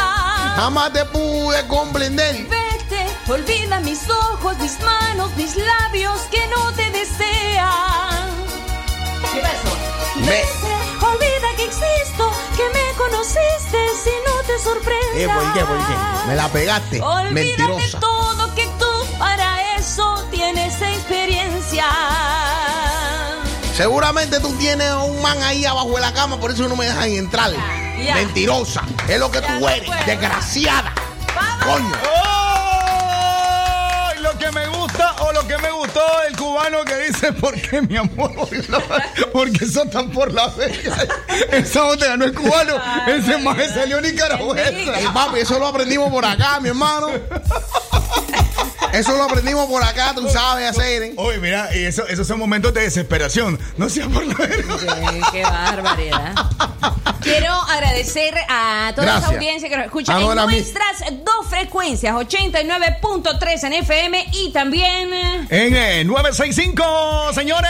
Speaker 4: Jamás te pude comprender.
Speaker 24: Vete, olvida mis ojos, mis manos, mis labios que no te desean. ¿Qué pasó? Vete, olvida que existo, que me conociste si no te sorprenda.
Speaker 4: Eh, ¿por qué? ¿Por qué? Me la pegaste.
Speaker 24: Olvídate
Speaker 4: Mentirosa.
Speaker 24: todo que tú para eso tienes experiencia.
Speaker 4: Seguramente tú tienes un man ahí abajo de la cama, por eso no me dejan entrar.
Speaker 24: Ya.
Speaker 4: Mentirosa. Es lo que tú eres. Desgraciada. Coño.
Speaker 1: Cubano que dice, ¿por qué mi amor? Porque tan por la verga. Esa botella no es cubano, ese maje salió nicaragüense.
Speaker 4: Papi, eso lo aprendimos por acá, mi hermano. Eso lo aprendimos por acá, tú sabes hacer. ¿eh?
Speaker 1: Oye, mira, y eso, esos son momentos de desesperación. No sea por la verga.
Speaker 5: Qué barbaridad. Quiero agradecer a toda
Speaker 1: Gracias.
Speaker 5: esa audiencia que nos escucha
Speaker 1: Ah,
Speaker 5: en nuestras dos frecuencias, 89.3 en FM y también...
Speaker 1: En eh, 965, señores.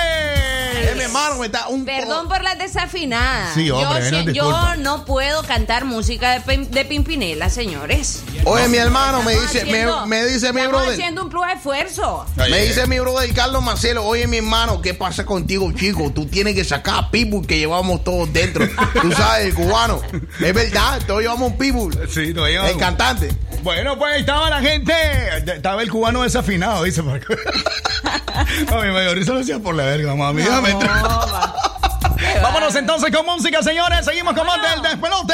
Speaker 4: mi hermano, me está un
Speaker 5: Perdón por las desafinadas.
Speaker 1: Sí, hombre,
Speaker 5: yo,
Speaker 1: no,
Speaker 5: si- yo
Speaker 1: disculpa.
Speaker 5: no puedo cantar música de, de Pimpinela, señores.
Speaker 4: Oye, mi hermano, me dice, me, me dice mi brother.
Speaker 5: Haciendo un plus de esfuerzo.
Speaker 4: Me dice mi brother Carlos Marcelo, oye mi hermano, ¿qué pasa contigo, chico? Tú tienes que sacar a Pitbull que llevamos todos dentro. Tú sabes, el cubano. Es verdad, todos llevamos un Pitbull.
Speaker 1: Sí, nos llevamos.
Speaker 4: El cantante.
Speaker 1: Bueno, pues ahí estaba la gente. Estaba el cubano desafinado, dice. Marco. No, mi mayor, lo hacía por la verga, mami. Entrar. Vámonos entonces con música, señores. Seguimos con más del despelote.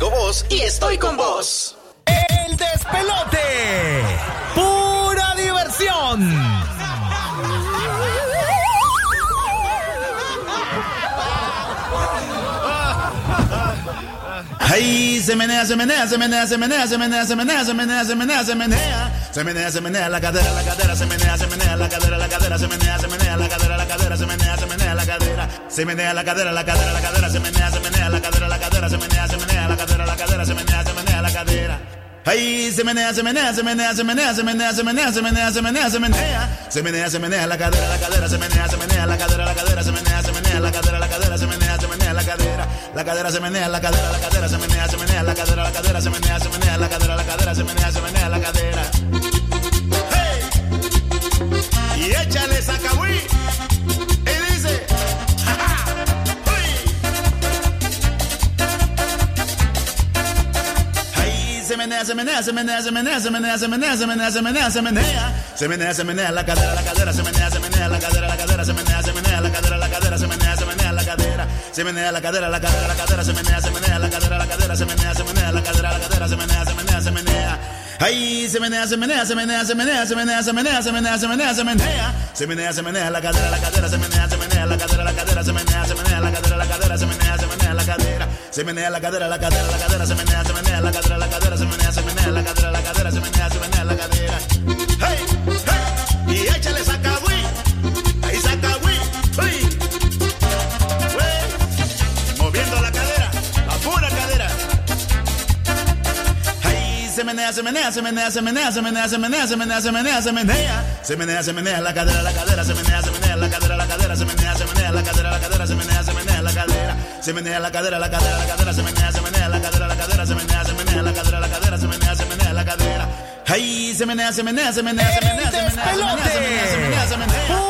Speaker 9: Tengo y estoy con vos.
Speaker 35: El despelote. Pura diversión.
Speaker 17: Ay, se menea, se menea, se menea, se menea, se menea, se menea, se menea, se menea, se menea. Se menea, se menea la cadera, la cadera, se menea, se menea la cadera, la cadera, se menea, se menea la cadera, la cadera, se menea, se menea la cadera. Se menea la cadera, la cadera, la cadera, se menea, se menea la cadera, la cadera, se menea, se Ay, se menea, se menea, se menea, se menea, se menea, se menea, se menea, se menea, se menea. Se menea, se menea la cadera, la cadera, se menea, se menea la cadera, la cadera, se menea, se menea la cadera, la cadera, se menea, se menea la cadera. La cadera se menea, la cadera, la cadera, se menea, se menea la cadera, la cadera, se menea, se menea la cadera, la cadera, se menea, se menea la cadera. Se menea, se menea, se menea, se menea, se menea, se menea, se menea, se menea, se menea. Se menea, la cadera, la cadera, se menea, se menea la cadera, la cadera, se menea, se menea la cadera, la cadera, se menea, se menea la cadera. Se menea la cadera, la cadera, la cadera, se menea, se menea la cadera, la cadera, se menea, se menea la cadera, la cadera, se menea, se menea, se menea. Ay, se menea, se menea, se menea, se menea, se menea, se menea, se menea, se menea, se menea. Se menea, se menea la cadera, la cadera, se menea, se menea la cadera, la cadera, se menea, se menea la cadera, la cadera, se menea, se menea la cadera. Se menea la cadera, la cadera, la cadera, se menea, se menea la cadera, la cadera, la cadera, se menea, se menea la cadera. Hey, hey, y échale saca, güey. Ahí saca, güey. Hey. Moviendo la cadera, la pura cadera. Ay, se menea, se menea, se menea, se menea, se menea, se menea, se menea, se menea, se menea. Se menea, se menea la cadera, la cadera, se menea, se menea la cadera, la cadera, se menea, se menea la cadera, la cadera, se menea, se menea la cadera. Se menea la cadera, la cadera, la cadera, se menea, se menea la cadera, la cadera, se menea, Ay, se menea, se menea, se menea, se menea, se menea, se menea, se menea, se menea, se menea.
Speaker 35: Pura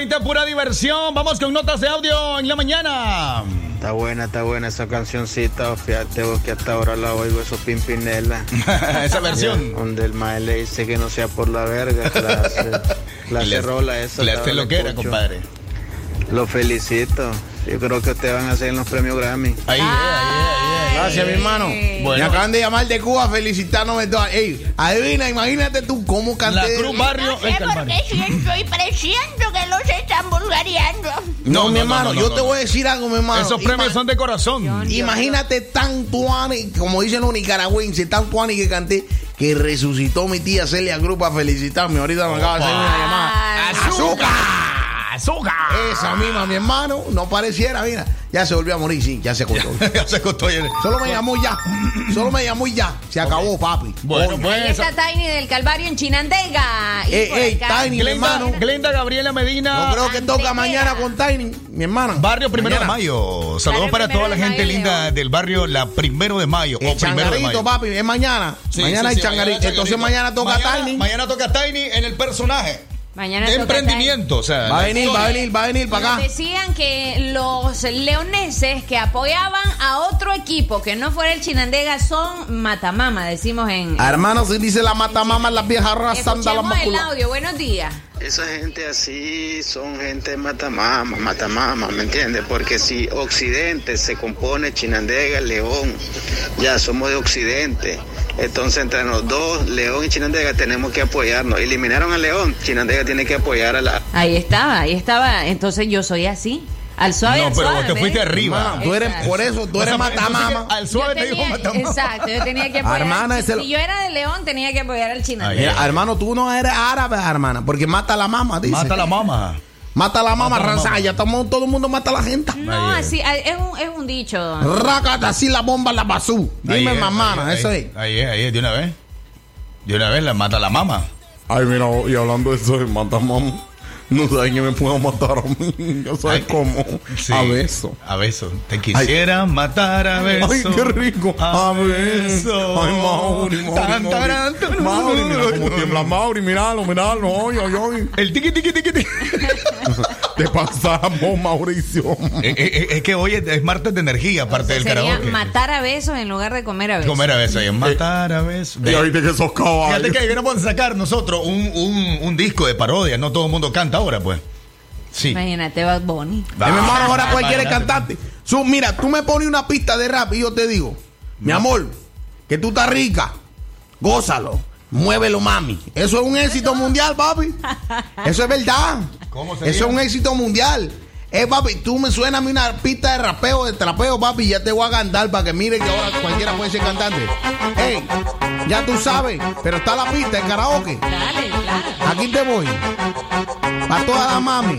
Speaker 1: 20, pura diversión. Vamos con notas de audio en la mañana.
Speaker 37: Está buena, está buena esa cancioncita. Fíjate vos que hasta ahora la oigo, eso Pimpinela.
Speaker 1: esa versión.
Speaker 37: donde el maestro le dice que no sea por la verga. Clase, clase rola esa.
Speaker 1: Le hace lo que era, compadre.
Speaker 37: Lo felicito. Yo creo que te van a hacer en los premios Grammy.
Speaker 1: Ahí, ahí.
Speaker 4: Gracias, mi hermano. Me acaban de llamar de Cuba felicitándome. todo. Ey, adivina, imagínate tú cómo canté.
Speaker 6: No sé por qué siento y presiento que los están vulgareando.
Speaker 4: No, mi hermano, yo te voy a decir algo, mi hermano.
Speaker 1: Esos premios
Speaker 4: Ima-
Speaker 1: son de corazón.
Speaker 4: Imagínate tan tuani, como dicen los nicaragüenses, tan tuani que canté que resucitó mi tía Celia Cruz para felicitarme. Ahorita me acaba de hacer una llamada. ¡Azúcar!
Speaker 1: ¡Azúcar!
Speaker 4: Esa misma, mi hermano, no pareciera, mira. Ya se volvió a morir, sí, ya se cortó.
Speaker 1: ya se cortó.
Speaker 4: Solo me llamó ya. Solo me llamó ya. Se acabó, papi.
Speaker 1: Bueno.
Speaker 5: Ahí está Tiny del Calvario en Chinandega. Y
Speaker 4: Ey, ey,
Speaker 5: acá-
Speaker 4: Tiny, mi
Speaker 1: Glenda,
Speaker 4: hermano.
Speaker 1: Glenda Gabriela Medina.
Speaker 4: Yo creo que toca mañana con Tiny, mi hermana.
Speaker 1: Barrio Primero
Speaker 4: Mañana.
Speaker 1: de Mayo. Saludos
Speaker 5: Barrio
Speaker 1: para
Speaker 5: Primero
Speaker 1: toda la
Speaker 5: de
Speaker 1: gente
Speaker 5: Mayo,
Speaker 1: linda del barrio La Primero de Mayo.
Speaker 4: El
Speaker 1: o Primero de
Speaker 4: changarito,
Speaker 1: Mayo.
Speaker 4: papi, es mañana.
Speaker 1: Sí,
Speaker 4: mañana
Speaker 1: sí,
Speaker 4: hay
Speaker 1: sí,
Speaker 4: changarito. Entonces mañana toca
Speaker 1: Mañana-
Speaker 4: Tiny.
Speaker 1: Mañana toca Tiny en el personaje.
Speaker 5: Mañana
Speaker 1: de emprendimiento. O sea,
Speaker 4: Va a venir, va a venir, va a venir para acá.
Speaker 5: decían que los leoneses que apoyaban a otro equipo que no fuera el Chinandega son matamama, decimos en...
Speaker 4: Hermano, si dice la mata mamá, las viejas la
Speaker 5: Escuchemos el audio, buenos días.
Speaker 37: Esa gente así son gente matamama, matamama, ¿me entiendes? Porque si Occidente se compone Chinandega, León, ya somos de Occidente. Entonces entre los dos, León y Chinandega, tenemos que apoyarnos. Eliminaron a León, Chinandega tiene que apoyar a la...
Speaker 5: Ahí estaba, ahí estaba. Entonces yo soy así. Al suave,
Speaker 1: No,
Speaker 5: al
Speaker 1: pero
Speaker 5: suave,
Speaker 1: vos te fuiste arriba.
Speaker 4: Tú eres, por eso, tú eres
Speaker 1: O
Speaker 4: matamama.
Speaker 1: Al suave
Speaker 5: Yo
Speaker 1: te dijo
Speaker 5: tenía-
Speaker 1: matamama.
Speaker 5: Exacto, yo tenía que apoyar.
Speaker 4: Hermana, lo-
Speaker 5: si yo era de León, tenía que apoyar al.
Speaker 4: Mira, hermano, tú no eres árabe, hermana, porque mata a la mamá, dice.
Speaker 1: Mata a la mamá.
Speaker 4: Mata a la mamá,
Speaker 1: Mata a la
Speaker 4: raza,
Speaker 1: mamá.
Speaker 4: ya estamos, todo el mundo mata a la gente.
Speaker 5: No, así, es un, es un dicho.
Speaker 4: Rácata, así la bomba, la basú. Dime,
Speaker 1: ahí,
Speaker 4: eso
Speaker 1: ahí,
Speaker 4: es.
Speaker 1: Ahí es, ahí es, de una vez. De una vez la mata la mamá.
Speaker 4: Ay, mira, y hablando de eso de matar mamá, no saben que me puedan matar a mí. Ya sabes cómo.
Speaker 1: Sí.
Speaker 4: A beso.
Speaker 1: A beso. Te quisiera matar a beso.
Speaker 4: Ay, qué rico. A beso. Ay, Mauri, Mauri. Mauri.
Speaker 1: taran, tan.
Speaker 4: Mauri, mira cómo tiembla Mauri, míralo, míralo. Ay, ay, ay.
Speaker 1: El tiqui, tiqui, tiqui, tiqui.
Speaker 4: Te pasamos, Mauricio.
Speaker 1: Eh, eh, es que hoy es, es martes de energía, aparte del karaoke.
Speaker 5: matar a besos en lugar de comer a besos.
Speaker 1: Comer a beso. Es matar a beso.
Speaker 4: Y ahorita que sos caballo.
Speaker 1: Fíjate que ahí vamos a sacar nosotros un, un, un disco de parodia. No todo el mundo canta ahora, pues. Sí.
Speaker 5: Imagínate, Bad Bunny.
Speaker 4: Eh, mi hermano, ahora cualquier cantante. Su, mira, tú me pones una pista de rap y yo te digo, mi amor, que tú estás rica, gózalo, muévelo, mami. Eso es un éxito mundial, papi. Eso es verdad. Eso es un éxito mundial. Eh, papi, tú me suenas a mí una pista de rapeo, de trapeo, papi, ya te voy a cantar para que mire que ahora cualquiera puede ser cantante. Ey, ya tú sabes, pero está la pista, el karaoke.
Speaker 5: Dale, claro.
Speaker 4: Aquí te voy. Para toda la mami.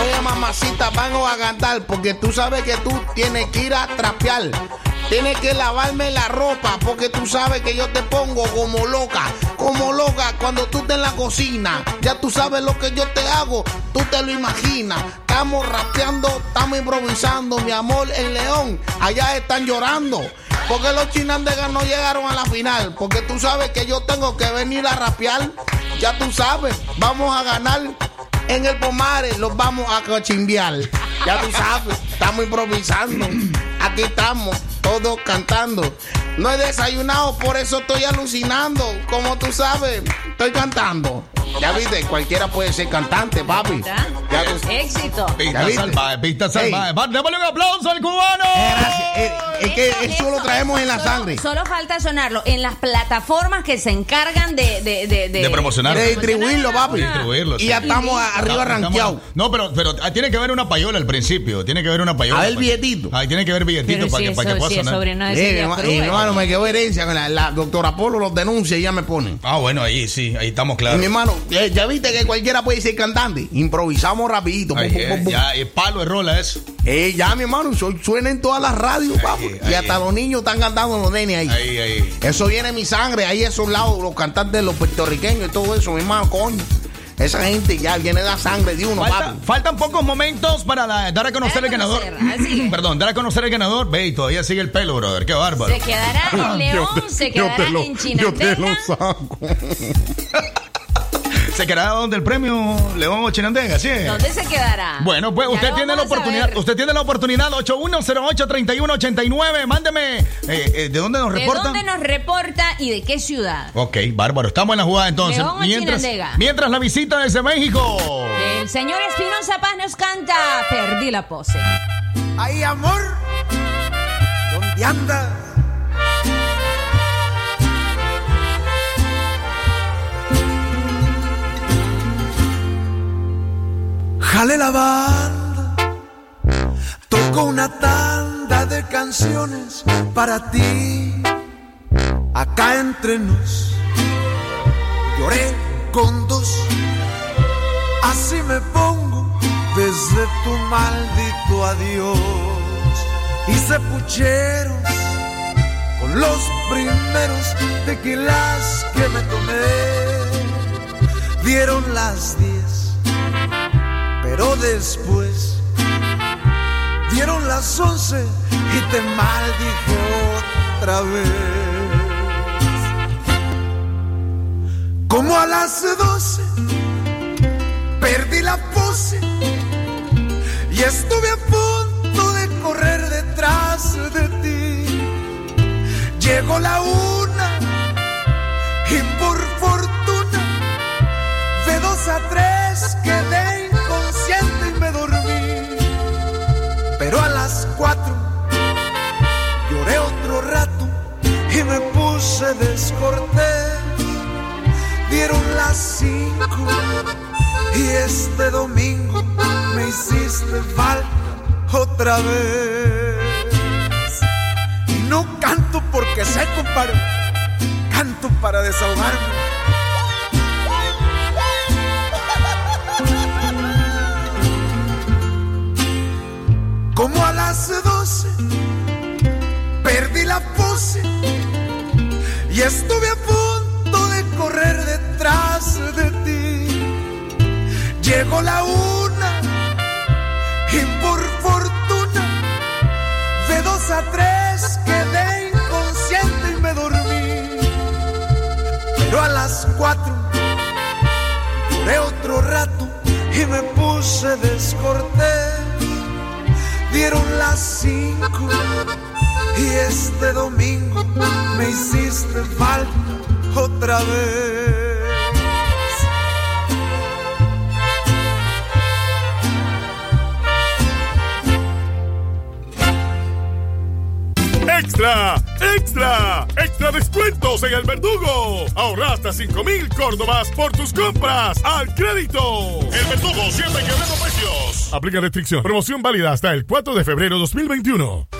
Speaker 4: Oye, mamacita, vamos a cantar porque tú sabes que tú tienes que ir a trapear. Tienes que lavarme la ropa porque tú sabes que yo te pongo como loca, como loca cuando tú estés en la cocina. Ya tú sabes lo que yo te hago, tú te lo imaginas. Estamos rapeando, estamos improvisando, mi amor, en León. Allá están llorando. Porque los chinandegas no llegaron a la final. Porque tú sabes que yo tengo que venir a rapear. Ya tú sabes, vamos a ganar. En el Pomare los vamos a cachimbiar. Ya tú sabes, estamos improvisando. Aquí estamos, todos cantando. No he desayunado, por eso estoy alucinando. Como tú sabes, estoy cantando. Ya viste, cualquiera puede ser cantante, papi. Ya tú-
Speaker 5: Éxito.
Speaker 4: ¿Ya
Speaker 1: Pista salvaje, pista salvaje. Va, Démosle un aplauso al cubano.
Speaker 4: Gracias. Eh, Es que eso lo traemos en la
Speaker 5: Solo-
Speaker 4: sangre.
Speaker 5: Solo falta sonarlo en las plataformas que se encargan de... De, de,
Speaker 1: De promocionar.
Speaker 4: De distribuirlo, papi.
Speaker 1: Distribuirlo,
Speaker 4: Y ya estamos arriba rankeados.
Speaker 1: No, pero, pero ah, tiene que haber una payola al principio. Tiene que haber una payola.
Speaker 4: A ver, billetito.
Speaker 1: Ahí tiene que haber billetito
Speaker 5: Pero
Speaker 1: para
Speaker 5: si
Speaker 1: que, para que
Speaker 5: eso-
Speaker 1: pueda
Speaker 5: si
Speaker 1: sonar.
Speaker 4: Hermano, me quedó herencia. La, la doctora Polo los denuncia y ya me pone.
Speaker 1: Ah, bueno, ahí sí, ahí estamos
Speaker 4: Y
Speaker 1: claros.
Speaker 4: Mi hermano, eh, ya viste que cualquiera puede ser cantante. Improvisamos rapidito.
Speaker 1: Ahí,
Speaker 4: pum, pum, pum, pum.
Speaker 1: ya, es palo de rola eso.
Speaker 4: Eh, ya, mi hermano, su- suena en todas las radios. Y hasta los niños están cantando los nenes ahí. Eso viene en mi sangre. Ahí esos lados, los cantantes, los puertorriqueños y todo eso, mi hermano, coño. Esa gente ya viene de la sangre de uno,
Speaker 1: Falta-
Speaker 4: papi.
Speaker 1: faltan pocos momentos para la- dar a conocer el ganador. Perdón, dar a conocer el ganador. Ve, y todavía sigue el pelo, brother. Qué bárbaro.
Speaker 5: Se quedará en León, se quedará en Chinandega.
Speaker 4: saco.
Speaker 1: ¿Se quedará donde el premio León o Chinandega? ¿Sí?
Speaker 5: ¿Dónde se quedará?
Speaker 1: Bueno, pues
Speaker 5: Ya
Speaker 1: usted tiene la oportunidad. Usted tiene la oportunidad. 8108-3189. Mándeme. eh, eh, ¿De dónde nos
Speaker 5: ¿De
Speaker 1: reporta?
Speaker 5: dónde nos reporta y de qué ciudad?
Speaker 1: Ok, bárbaro. Estamos en la jugada entonces.
Speaker 5: León
Speaker 1: mientras, mientras la visita desde México.
Speaker 5: El señor Espinosa Paz nos canta Perdí la pose.
Speaker 38: Ay, amor, ¿dónde andas? Jale la banda, toco una tanda de canciones para ti. Acá entre nos, lloré con dos, así me pongo desde tu maldito adiós. Hice pucheros con los primeros tequilas que me tomé. Dieron las diez, pero después dieron las once y te maldije otra vez. Como a las doce perdí la pose y estuve a punto de correr detrás de ti. Llegó la una y por fortuna de dos a tres quedé puse descortés. Dieron las cinco y este domingo me hiciste falta otra vez. Y no canto porque sé, compadre, canto para desahogarme. Como a las doce perdí la pose y estuve a punto de correr detrás de ti. Llegó la una y por fortuna de dos a tres quedé inconsciente y me dormí. Pero a las cuatro lloré otro rato y me puse descortés. Dieron las cinco y este domingo me hiciste falta otra vez.
Speaker 39: ¡Extra! ¡Extra! ¡Extra descuentos en el verdugo! Ahorra hasta 5 mil córdobas por tus compras al crédito. El verdugo siempre quebrando precios. Aplica restricción. Promoción válida hasta el 4 de febrero 2021.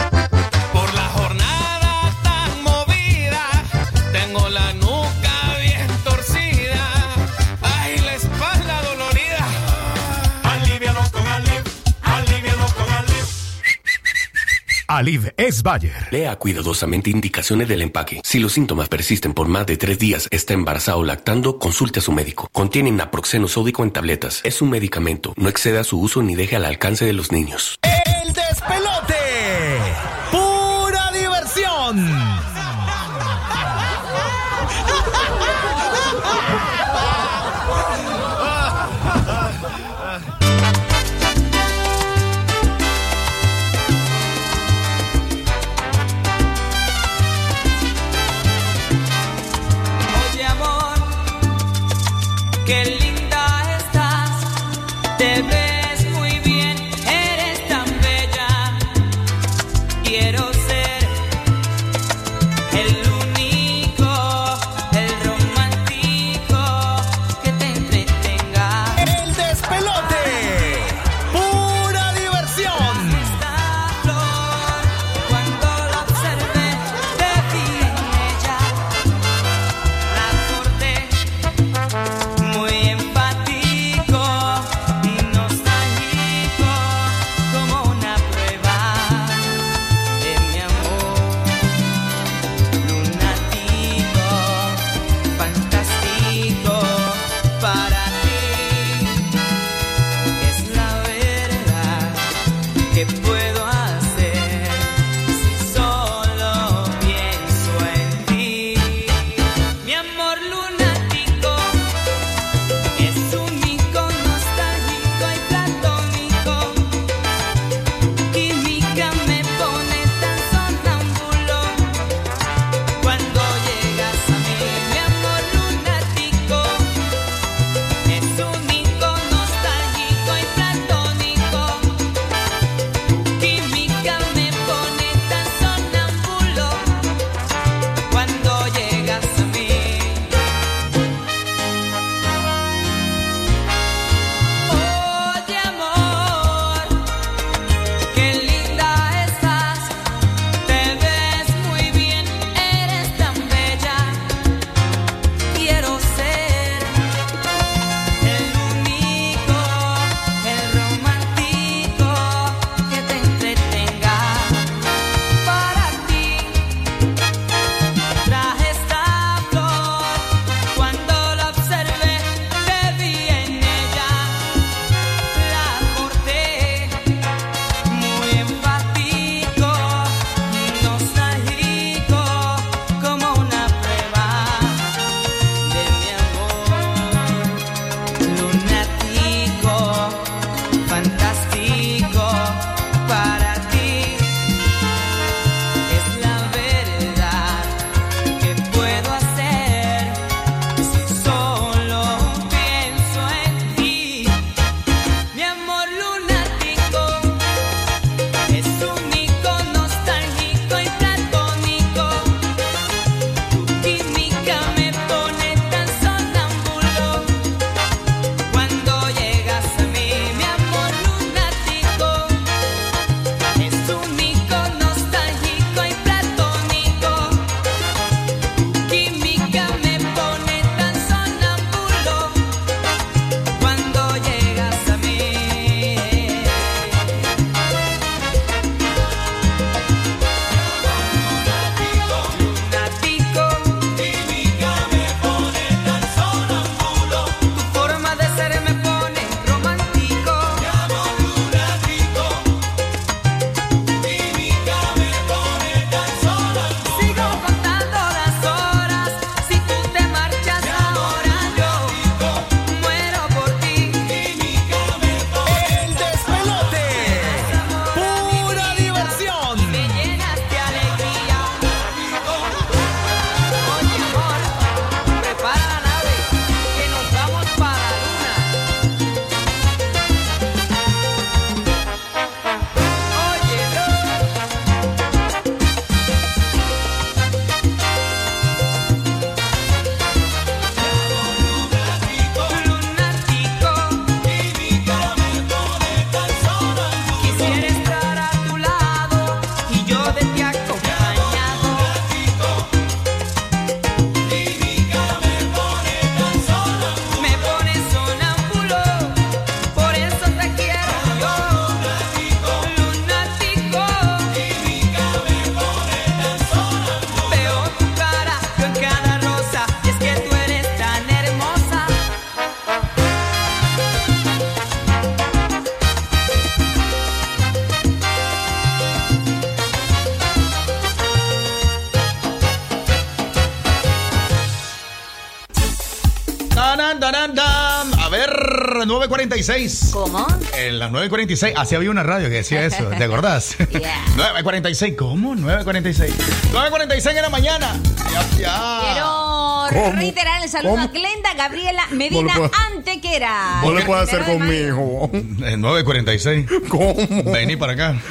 Speaker 35: Aliv es Bayer.
Speaker 34: Lea cuidadosamente indicaciones del empaque. Si los síntomas persisten por más de tres días, está embarazado o lactando, consulte a su médico. Contiene naproxeno sódico en tabletas. Es un medicamento. No exceda su uso ni deje al alcance de los niños.
Speaker 1: 9.46.
Speaker 5: ¿Cómo?
Speaker 1: En las 9.46, así había una radio que decía eso, ¿te acordás? 9.46, ¿cómo? 9.46. 9.46 en la mañana. Ya, ya.
Speaker 5: Quiero
Speaker 1: ¿Cómo?
Speaker 5: reiterar el saludo
Speaker 1: ¿Cómo?
Speaker 5: a Glenda Gabriela Medina
Speaker 1: ¿Cómo
Speaker 5: Antequera.
Speaker 1: ¿Cómo le puedo hacer conmigo? En 9.46.
Speaker 4: ¿Cómo?
Speaker 1: Vení para acá.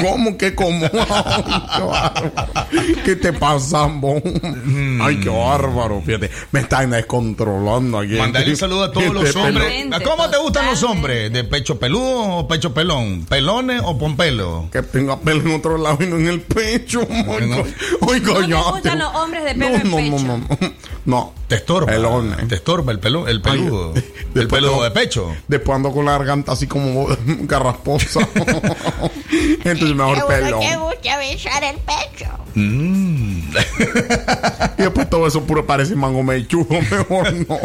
Speaker 4: ¿Cómo que cómo? ¿Qué te pasa, vos? Ay, qué bárbaro, fíjate. Me están descontrolando aquí.
Speaker 1: Mandale un saludo a todos los hombres.
Speaker 4: pelo-
Speaker 1: ¿Cómo te gustan los hombres? ¿De pecho peludo o pecho pelón? ¿Pelones o pompelo?
Speaker 4: Que tenga pelo en otro lado y no en el pecho. Oiga,
Speaker 5: ¿No te
Speaker 4: ya.
Speaker 5: gustan los hombres de pelo en
Speaker 4: no,
Speaker 5: pecho?
Speaker 4: no, no, no. No.
Speaker 1: Te estorba.
Speaker 4: Pelones.
Speaker 1: Te estorba el pelo, el peludo. el
Speaker 4: Después
Speaker 1: peludo de pecho.
Speaker 4: Después ando con la garganta así como garrasposa. Entonces mejor pelón.
Speaker 6: te gusta besar el pecho.
Speaker 1: Mm.
Speaker 4: Y después todo eso puro parece mango mechudo. Mejor no.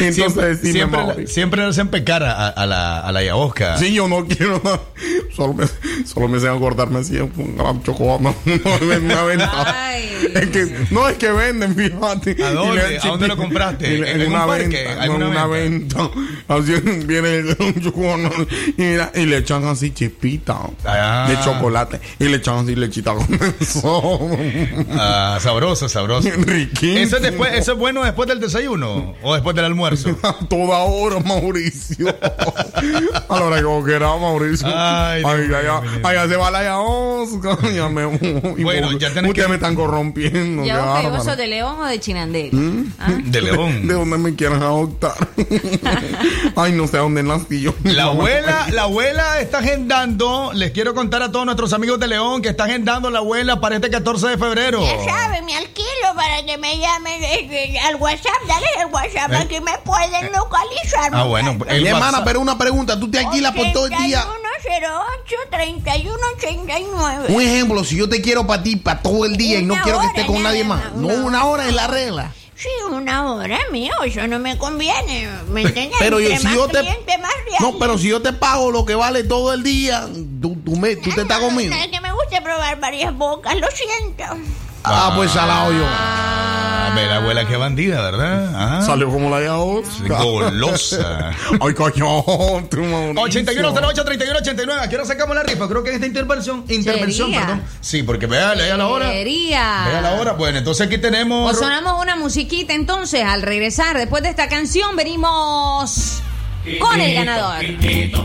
Speaker 4: Entonces
Speaker 1: siempre,
Speaker 4: sí,
Speaker 1: siempre, siempre le hacen pecar a, a la, a la yaosca.
Speaker 4: Sí, yo no quiero nada. Solo me, solo me hacen acordarme así un gran chocolate. No, una venta. Es que, no, es que venden, fíjate.
Speaker 1: ¿A dónde?
Speaker 4: Y le-
Speaker 1: ¿A dónde lo compraste?
Speaker 4: le-
Speaker 1: ¿En
Speaker 4: En,
Speaker 1: un
Speaker 4: una venta.
Speaker 1: ¿Hay
Speaker 4: no, en
Speaker 1: una
Speaker 4: una venta. Así viene un chocolate. Y, mira, y le echan así
Speaker 1: Ah.
Speaker 4: de chocolate. Y le echan así lechita con eso.
Speaker 1: Ah, sabroso, sabroso.
Speaker 4: Riquísimo.
Speaker 1: ¿Eso es, después, ¿Eso es bueno después del desayuno o después del almuerzo?
Speaker 4: Toda hora, Mauricio. A la hora que vos querás, Mauricio.
Speaker 1: Ay,
Speaker 4: Ay,
Speaker 1: Dios
Speaker 4: ya, ya, ya se va la yaosca. Ya me,
Speaker 1: Bueno,
Speaker 4: vos-
Speaker 1: ya tenés
Speaker 4: Ustedes
Speaker 1: que-
Speaker 4: me están corrompiendo.
Speaker 5: ¿Ya vos, sos de León o de Chinandega?
Speaker 4: ¿Mm?
Speaker 1: De León.
Speaker 4: ¿De dónde me quieran adoptar? Ay, no sé a dónde nací yo.
Speaker 1: La abuela, la abuela está agendando, les quiero contar a todos nuestros amigos de León que está agendando la abuela para este 14 de febrero.
Speaker 6: Ya saben, me alquilo para que me llamen eh, eh, al WhatsApp. Dale el WhatsApp
Speaker 1: ¿Eh?
Speaker 6: aquí me pueden localizar.
Speaker 1: Ah, bueno, el
Speaker 4: Mi hermana, pero una pregunta. Tú te alquilas por todo el día.
Speaker 6: 3108-3189.
Speaker 4: Un ejemplo, si yo te quiero para ti, para todo el día y no quiero que esté con
Speaker 6: nada
Speaker 4: nadie más. No,
Speaker 6: una
Speaker 4: una hora es la regla.
Speaker 6: Sí, una hora, mío, eso no me conviene. ¿Me entiendes?
Speaker 4: Pero yo, si yo te.
Speaker 6: cliente.
Speaker 4: No, pero si yo te pago lo que vale todo el día, tú, tú, me, tú te estás conmigo.
Speaker 6: Es que me gusta probar varias bocas, lo siento.
Speaker 4: Ah, pues salado yo.
Speaker 1: Ah, ve la abuela que bandida, ¿verdad? Ah.
Speaker 4: Salió como la yaosca.
Speaker 1: Golosa.
Speaker 4: Ay, coño, tú, Mauricio.
Speaker 1: 8108 3189 ¿A qué hora sacamos la rifa? Creo que en esta intervención, intervención, perdón. Sí, porque vea, lea la hora. Vea la hora. Bueno, entonces aquí tenemos.
Speaker 5: O sonamos una musiquita entonces al regresar. Después de esta canción venimos con el ganador.
Speaker 24: Amigos,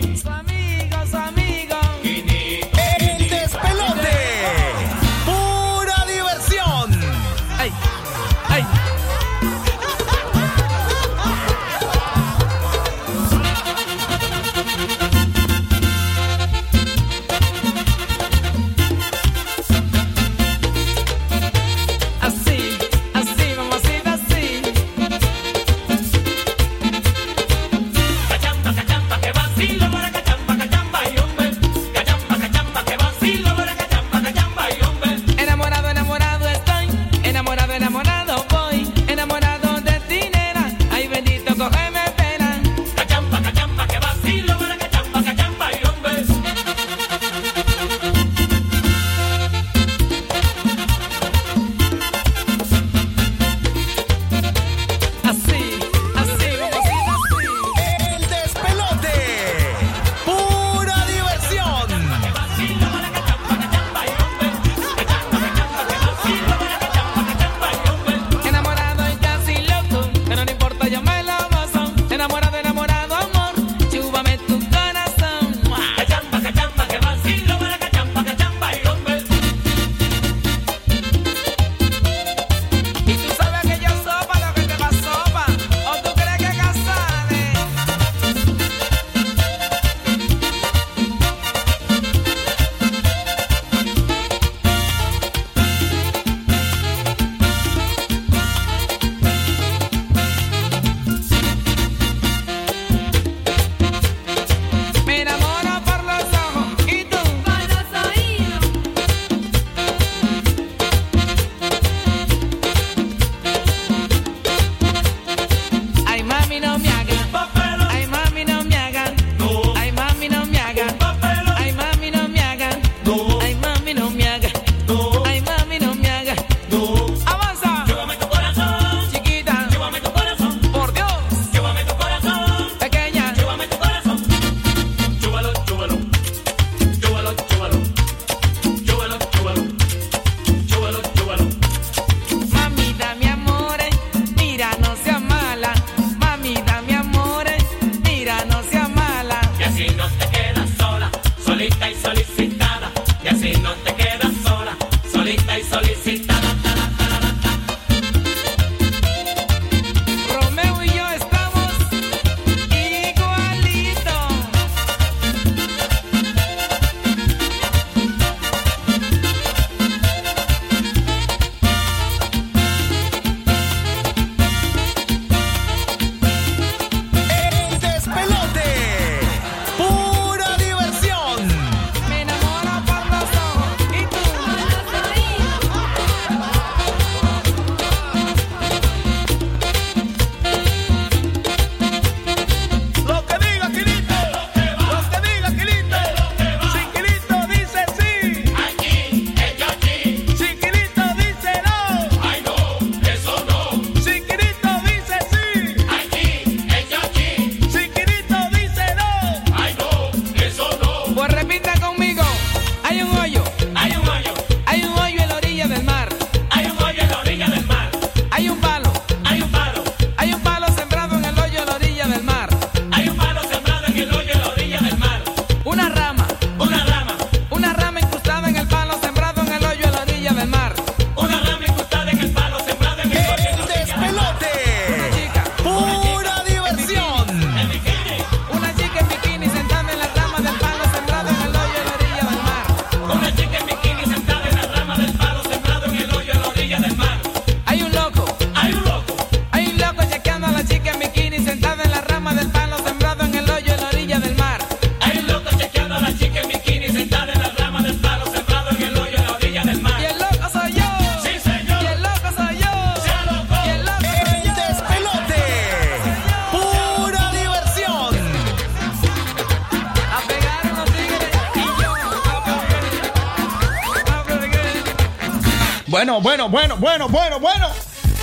Speaker 1: Bueno, bueno, bueno, bueno, bueno, bueno.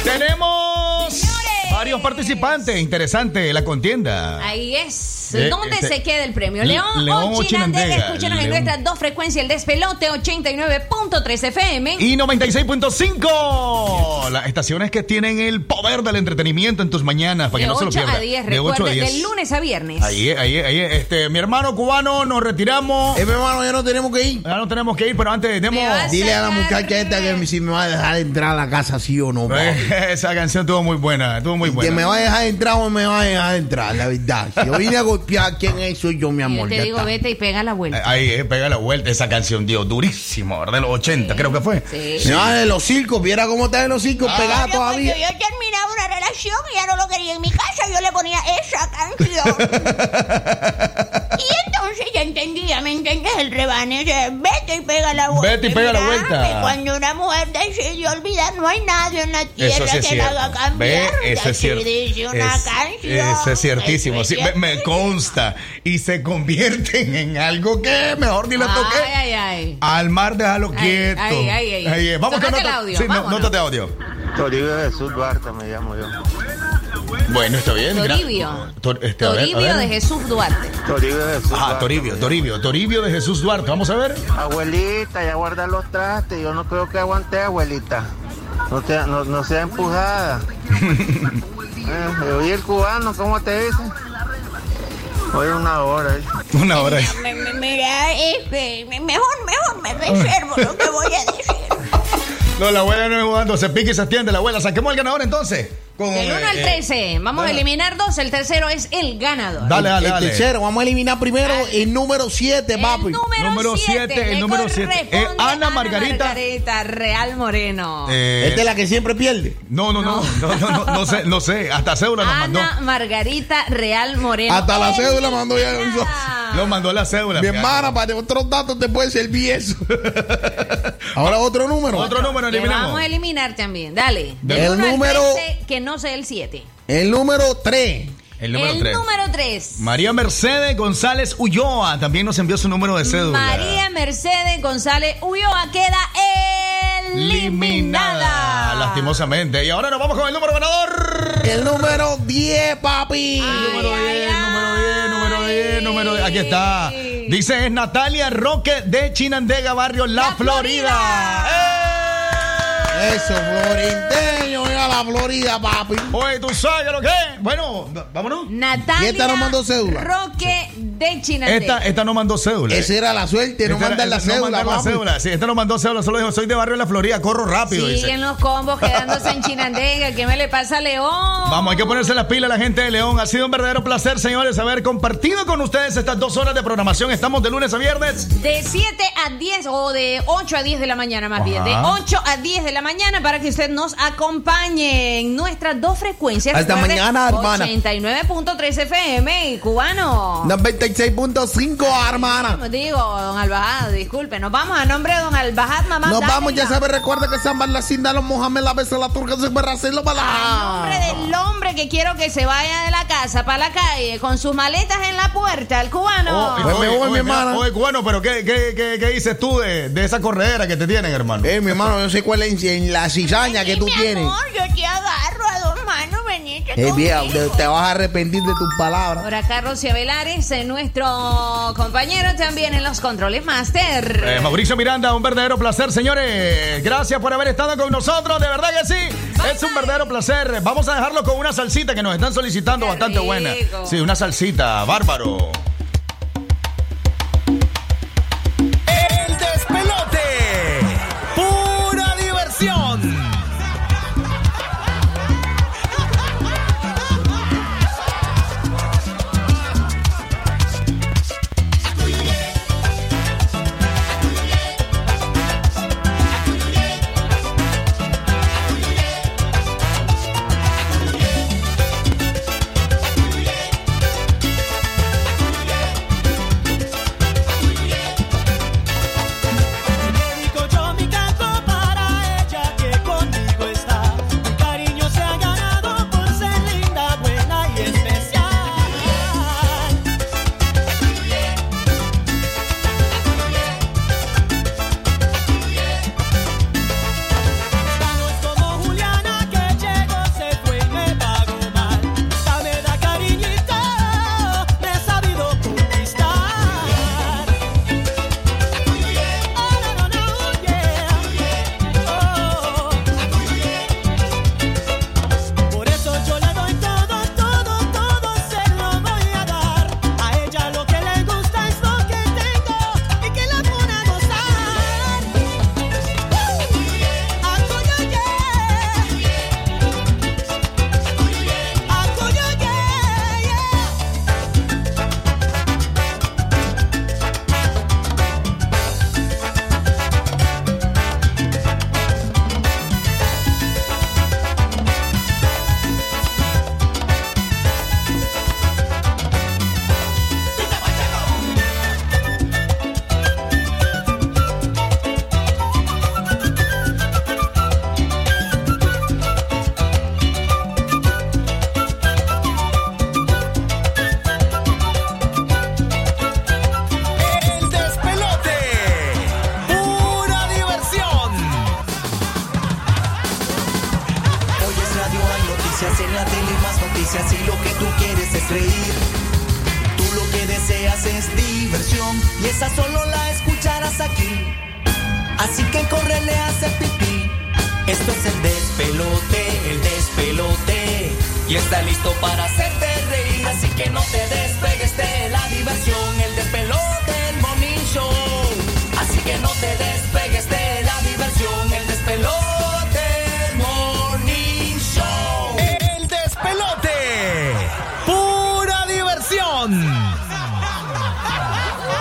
Speaker 1: Tenemos varios participantes. Interesante la contienda.
Speaker 5: Ahí es.
Speaker 1: Eh,
Speaker 5: ¿Dónde
Speaker 1: este-
Speaker 5: se queda el premio?
Speaker 1: Le-
Speaker 5: ¿León,
Speaker 1: León
Speaker 5: o Chinandega? En nuestras dos frecuencias, el despelote 89.3 FM.
Speaker 1: Y 96.5. Las estaciones que tienen el poder del entretenimiento en tus mañanas. Para
Speaker 5: de
Speaker 1: que no se lo
Speaker 5: 8
Speaker 1: pierdas.
Speaker 5: a 10,
Speaker 1: De 8 a
Speaker 5: recuerde,
Speaker 1: 10.
Speaker 5: del lunes a viernes.
Speaker 1: Ahí, ahí, ahí. Este, mi hermano cubano, nos retiramos.
Speaker 4: Eh, mi hermano, ya no tenemos que ir.
Speaker 1: Ya no tenemos que ir, pero antes
Speaker 5: vas
Speaker 4: Dile a la muchacha esta que si me va a dejar entrar a la casa, sí o no.
Speaker 1: Esa canción estuvo muy buena, estuvo muy
Speaker 4: Que
Speaker 1: buena.
Speaker 4: me va a dejar entrar o me va a dejar entrar, la verdad. Si yo vine a golpear, ¿quién es? Soy yo, mi
Speaker 5: Yo
Speaker 4: amor.
Speaker 5: te
Speaker 4: ya
Speaker 5: digo,
Speaker 4: está.
Speaker 5: vete y pega la vuelta.
Speaker 1: Ahí, eh, pega la vuelta esa canción, Dios, durísimo, ¿verdad? de los 80, creo que fue.
Speaker 5: Sí.
Speaker 4: De los circos, viera cómo están en los circos
Speaker 6: cuando
Speaker 4: todavía.
Speaker 6: yo terminaba una relación y ya no lo quería en mi casa, yo le ponía esa canción. entonces ya entendía, ¿me entiendes? El rebane, sea, vete y pega la vuelta.
Speaker 1: Vete y pega la vuelta.
Speaker 6: que Cuando una mujer decide olvidar, no hay nadie en la tierra
Speaker 1: sí
Speaker 6: que la haga cambiar.
Speaker 1: Ve, eso es cierto.
Speaker 6: dice una
Speaker 1: Es-
Speaker 6: canción.
Speaker 1: Eso es ciertísimo. Sí,
Speaker 6: es
Speaker 1: me, me consta. Y se convierten en algo que mejor ni lo toqué.
Speaker 5: Ay, ay, ay.
Speaker 1: Al mar, déjalo
Speaker 5: Ay,
Speaker 1: quieto.
Speaker 5: ay, ay, ay.
Speaker 1: eh, Vamos con
Speaker 5: Tócate el
Speaker 1: nota-
Speaker 5: audio,
Speaker 1: sí, no-
Speaker 5: vámonos.
Speaker 1: nota de audio.
Speaker 40: Toribio Jesús Duarte me llamo yo.
Speaker 1: Bueno, está bien.
Speaker 5: Toribio.
Speaker 1: Tor- este, a ver, a
Speaker 5: Toribio
Speaker 1: ver.
Speaker 5: de Jesús Duarte.
Speaker 40: Toribio Jesús
Speaker 1: Ah,
Speaker 40: Duarte.
Speaker 1: Toribio, Toribio, Toribio de Jesús Duarte. Vamos a ver.
Speaker 40: Abuelita, ya guarda los trastes. Yo no creo que aguante, abuelita. No, te- no, no sea empujada. eh, oye, el cubano, ¿cómo te dice? Hoy una hora. ¿eh?
Speaker 1: Una hora.
Speaker 6: Me- me- Mira, este, me- mejor, mejor me reservo lo que voy a decir.
Speaker 1: No, la abuela no es jugando, se pique y se atiende la abuela. Saquemos el ganador entonces. Con,
Speaker 5: Del 1 al
Speaker 1: eh,
Speaker 5: 13. Vamos a eliminar dos. El tercero es el ganador.
Speaker 1: Dale, dale,
Speaker 4: el
Speaker 1: dale.
Speaker 4: tercero, vamos a eliminar primero el número 7, papi.
Speaker 1: Número siete, el número siete. Eh, Ana Margarita.
Speaker 5: Margarita Real Moreno.
Speaker 1: Eh,
Speaker 4: Esta es la que siempre pierde.
Speaker 1: No, no, no, no, no, no, no sé, no sé. Hasta cédula nos mandó.
Speaker 5: Ana Margarita Real Moreno.
Speaker 4: Hasta la cédula mandó ya.
Speaker 1: Lo mandó la cédula.
Speaker 4: Mi hermana, para otros datos te puede servir eso. Ahora otro número.
Speaker 1: Otro número eliminamos.
Speaker 5: vamos a eliminar también. Dale.
Speaker 4: El número-
Speaker 5: 13, que no sea el 7.
Speaker 4: El número 3.
Speaker 1: El número
Speaker 5: el
Speaker 1: 3.
Speaker 5: número 3.
Speaker 1: María Mercedes González Ulloa también nos envió su número de cédula.
Speaker 5: María Mercedes González Ulloa queda eliminada.
Speaker 1: Lastimosamente. Y ahora nos vamos con el número ganador.
Speaker 4: El número 10, papi.
Speaker 1: número 10, número 10, número 10, número 10. Aquí está. Dice es Natalia Roque de Chinandega, barrio La, Florida. ¡Eh!
Speaker 4: Eso, florinteño, ya la Florida, papi.
Speaker 1: Oye, ¿tú sabes lo que es? Bueno, vámonos.
Speaker 5: Natalia
Speaker 4: ¿Y esta no mandó cédula?
Speaker 5: Roque de Chinandega.
Speaker 1: Esta, esta no mandó cédula.
Speaker 4: Esa era la suerte, no
Speaker 1: Esta era-
Speaker 4: mandan la
Speaker 1: no
Speaker 4: cédula,
Speaker 1: mandan la cédula. Sí, esta no mandó cédula, solo dijo, soy de barrio de la Florida, corro rápido. dice.
Speaker 5: Siguen los combos quedándose en Chinandega. ¿Qué me le pasa a León?
Speaker 1: Vamos, hay que ponerse las pilas la gente de León. Ha sido un verdadero placer, señores, haber compartido con ustedes estas dos horas de programación. Estamos de lunes a viernes.
Speaker 5: De 7 a 10 o de 8 a 10 de la mañana más bien. De
Speaker 1: Ajá.
Speaker 5: 8 a 10 de la mañana para que usted nos acompañe en nuestras dos frecuencias.
Speaker 4: Hasta mañana, hermana.
Speaker 5: 89.3 FM y cubano.
Speaker 4: 96.5, hermana.
Speaker 5: Digo, don Albajad, disculpe, nos vamos a nombre de don Albajad, mamá.
Speaker 4: Nos vamos, ya sabes, recuerda que San la Cinda, los Mohamed, la besa, la turca, se para
Speaker 5: nombre del hombre que quiero que se vaya de la casa para la calle con sus maletas en la puerta, el cubano.
Speaker 1: Oye, oye, oye, mira, oye, cubano, pero ¿qué, qué, qué, qué dices tú de, de esa corredera que te tienen, hermano?
Speaker 4: Eh, mi hermano, yo sé cuál es en la cizaña que tú
Speaker 6: Mi
Speaker 4: tienes.
Speaker 6: amor, yo te agarro a dos manos, venite
Speaker 4: Eh, te, te vas a arrepentir de tus palabras.
Speaker 5: Ahora Carlos Velares, eh, nuestro compañero también en los controles master.
Speaker 1: Eh, Mauricio Miranda, un verdadero placer, señores. Gracias por haber estado con nosotros, de verdad que sí. Es un verdadero placer. Vamos a dejarlo con una salsita que nos están solicitando bastante buena. Sí, una salsita, bárbaro.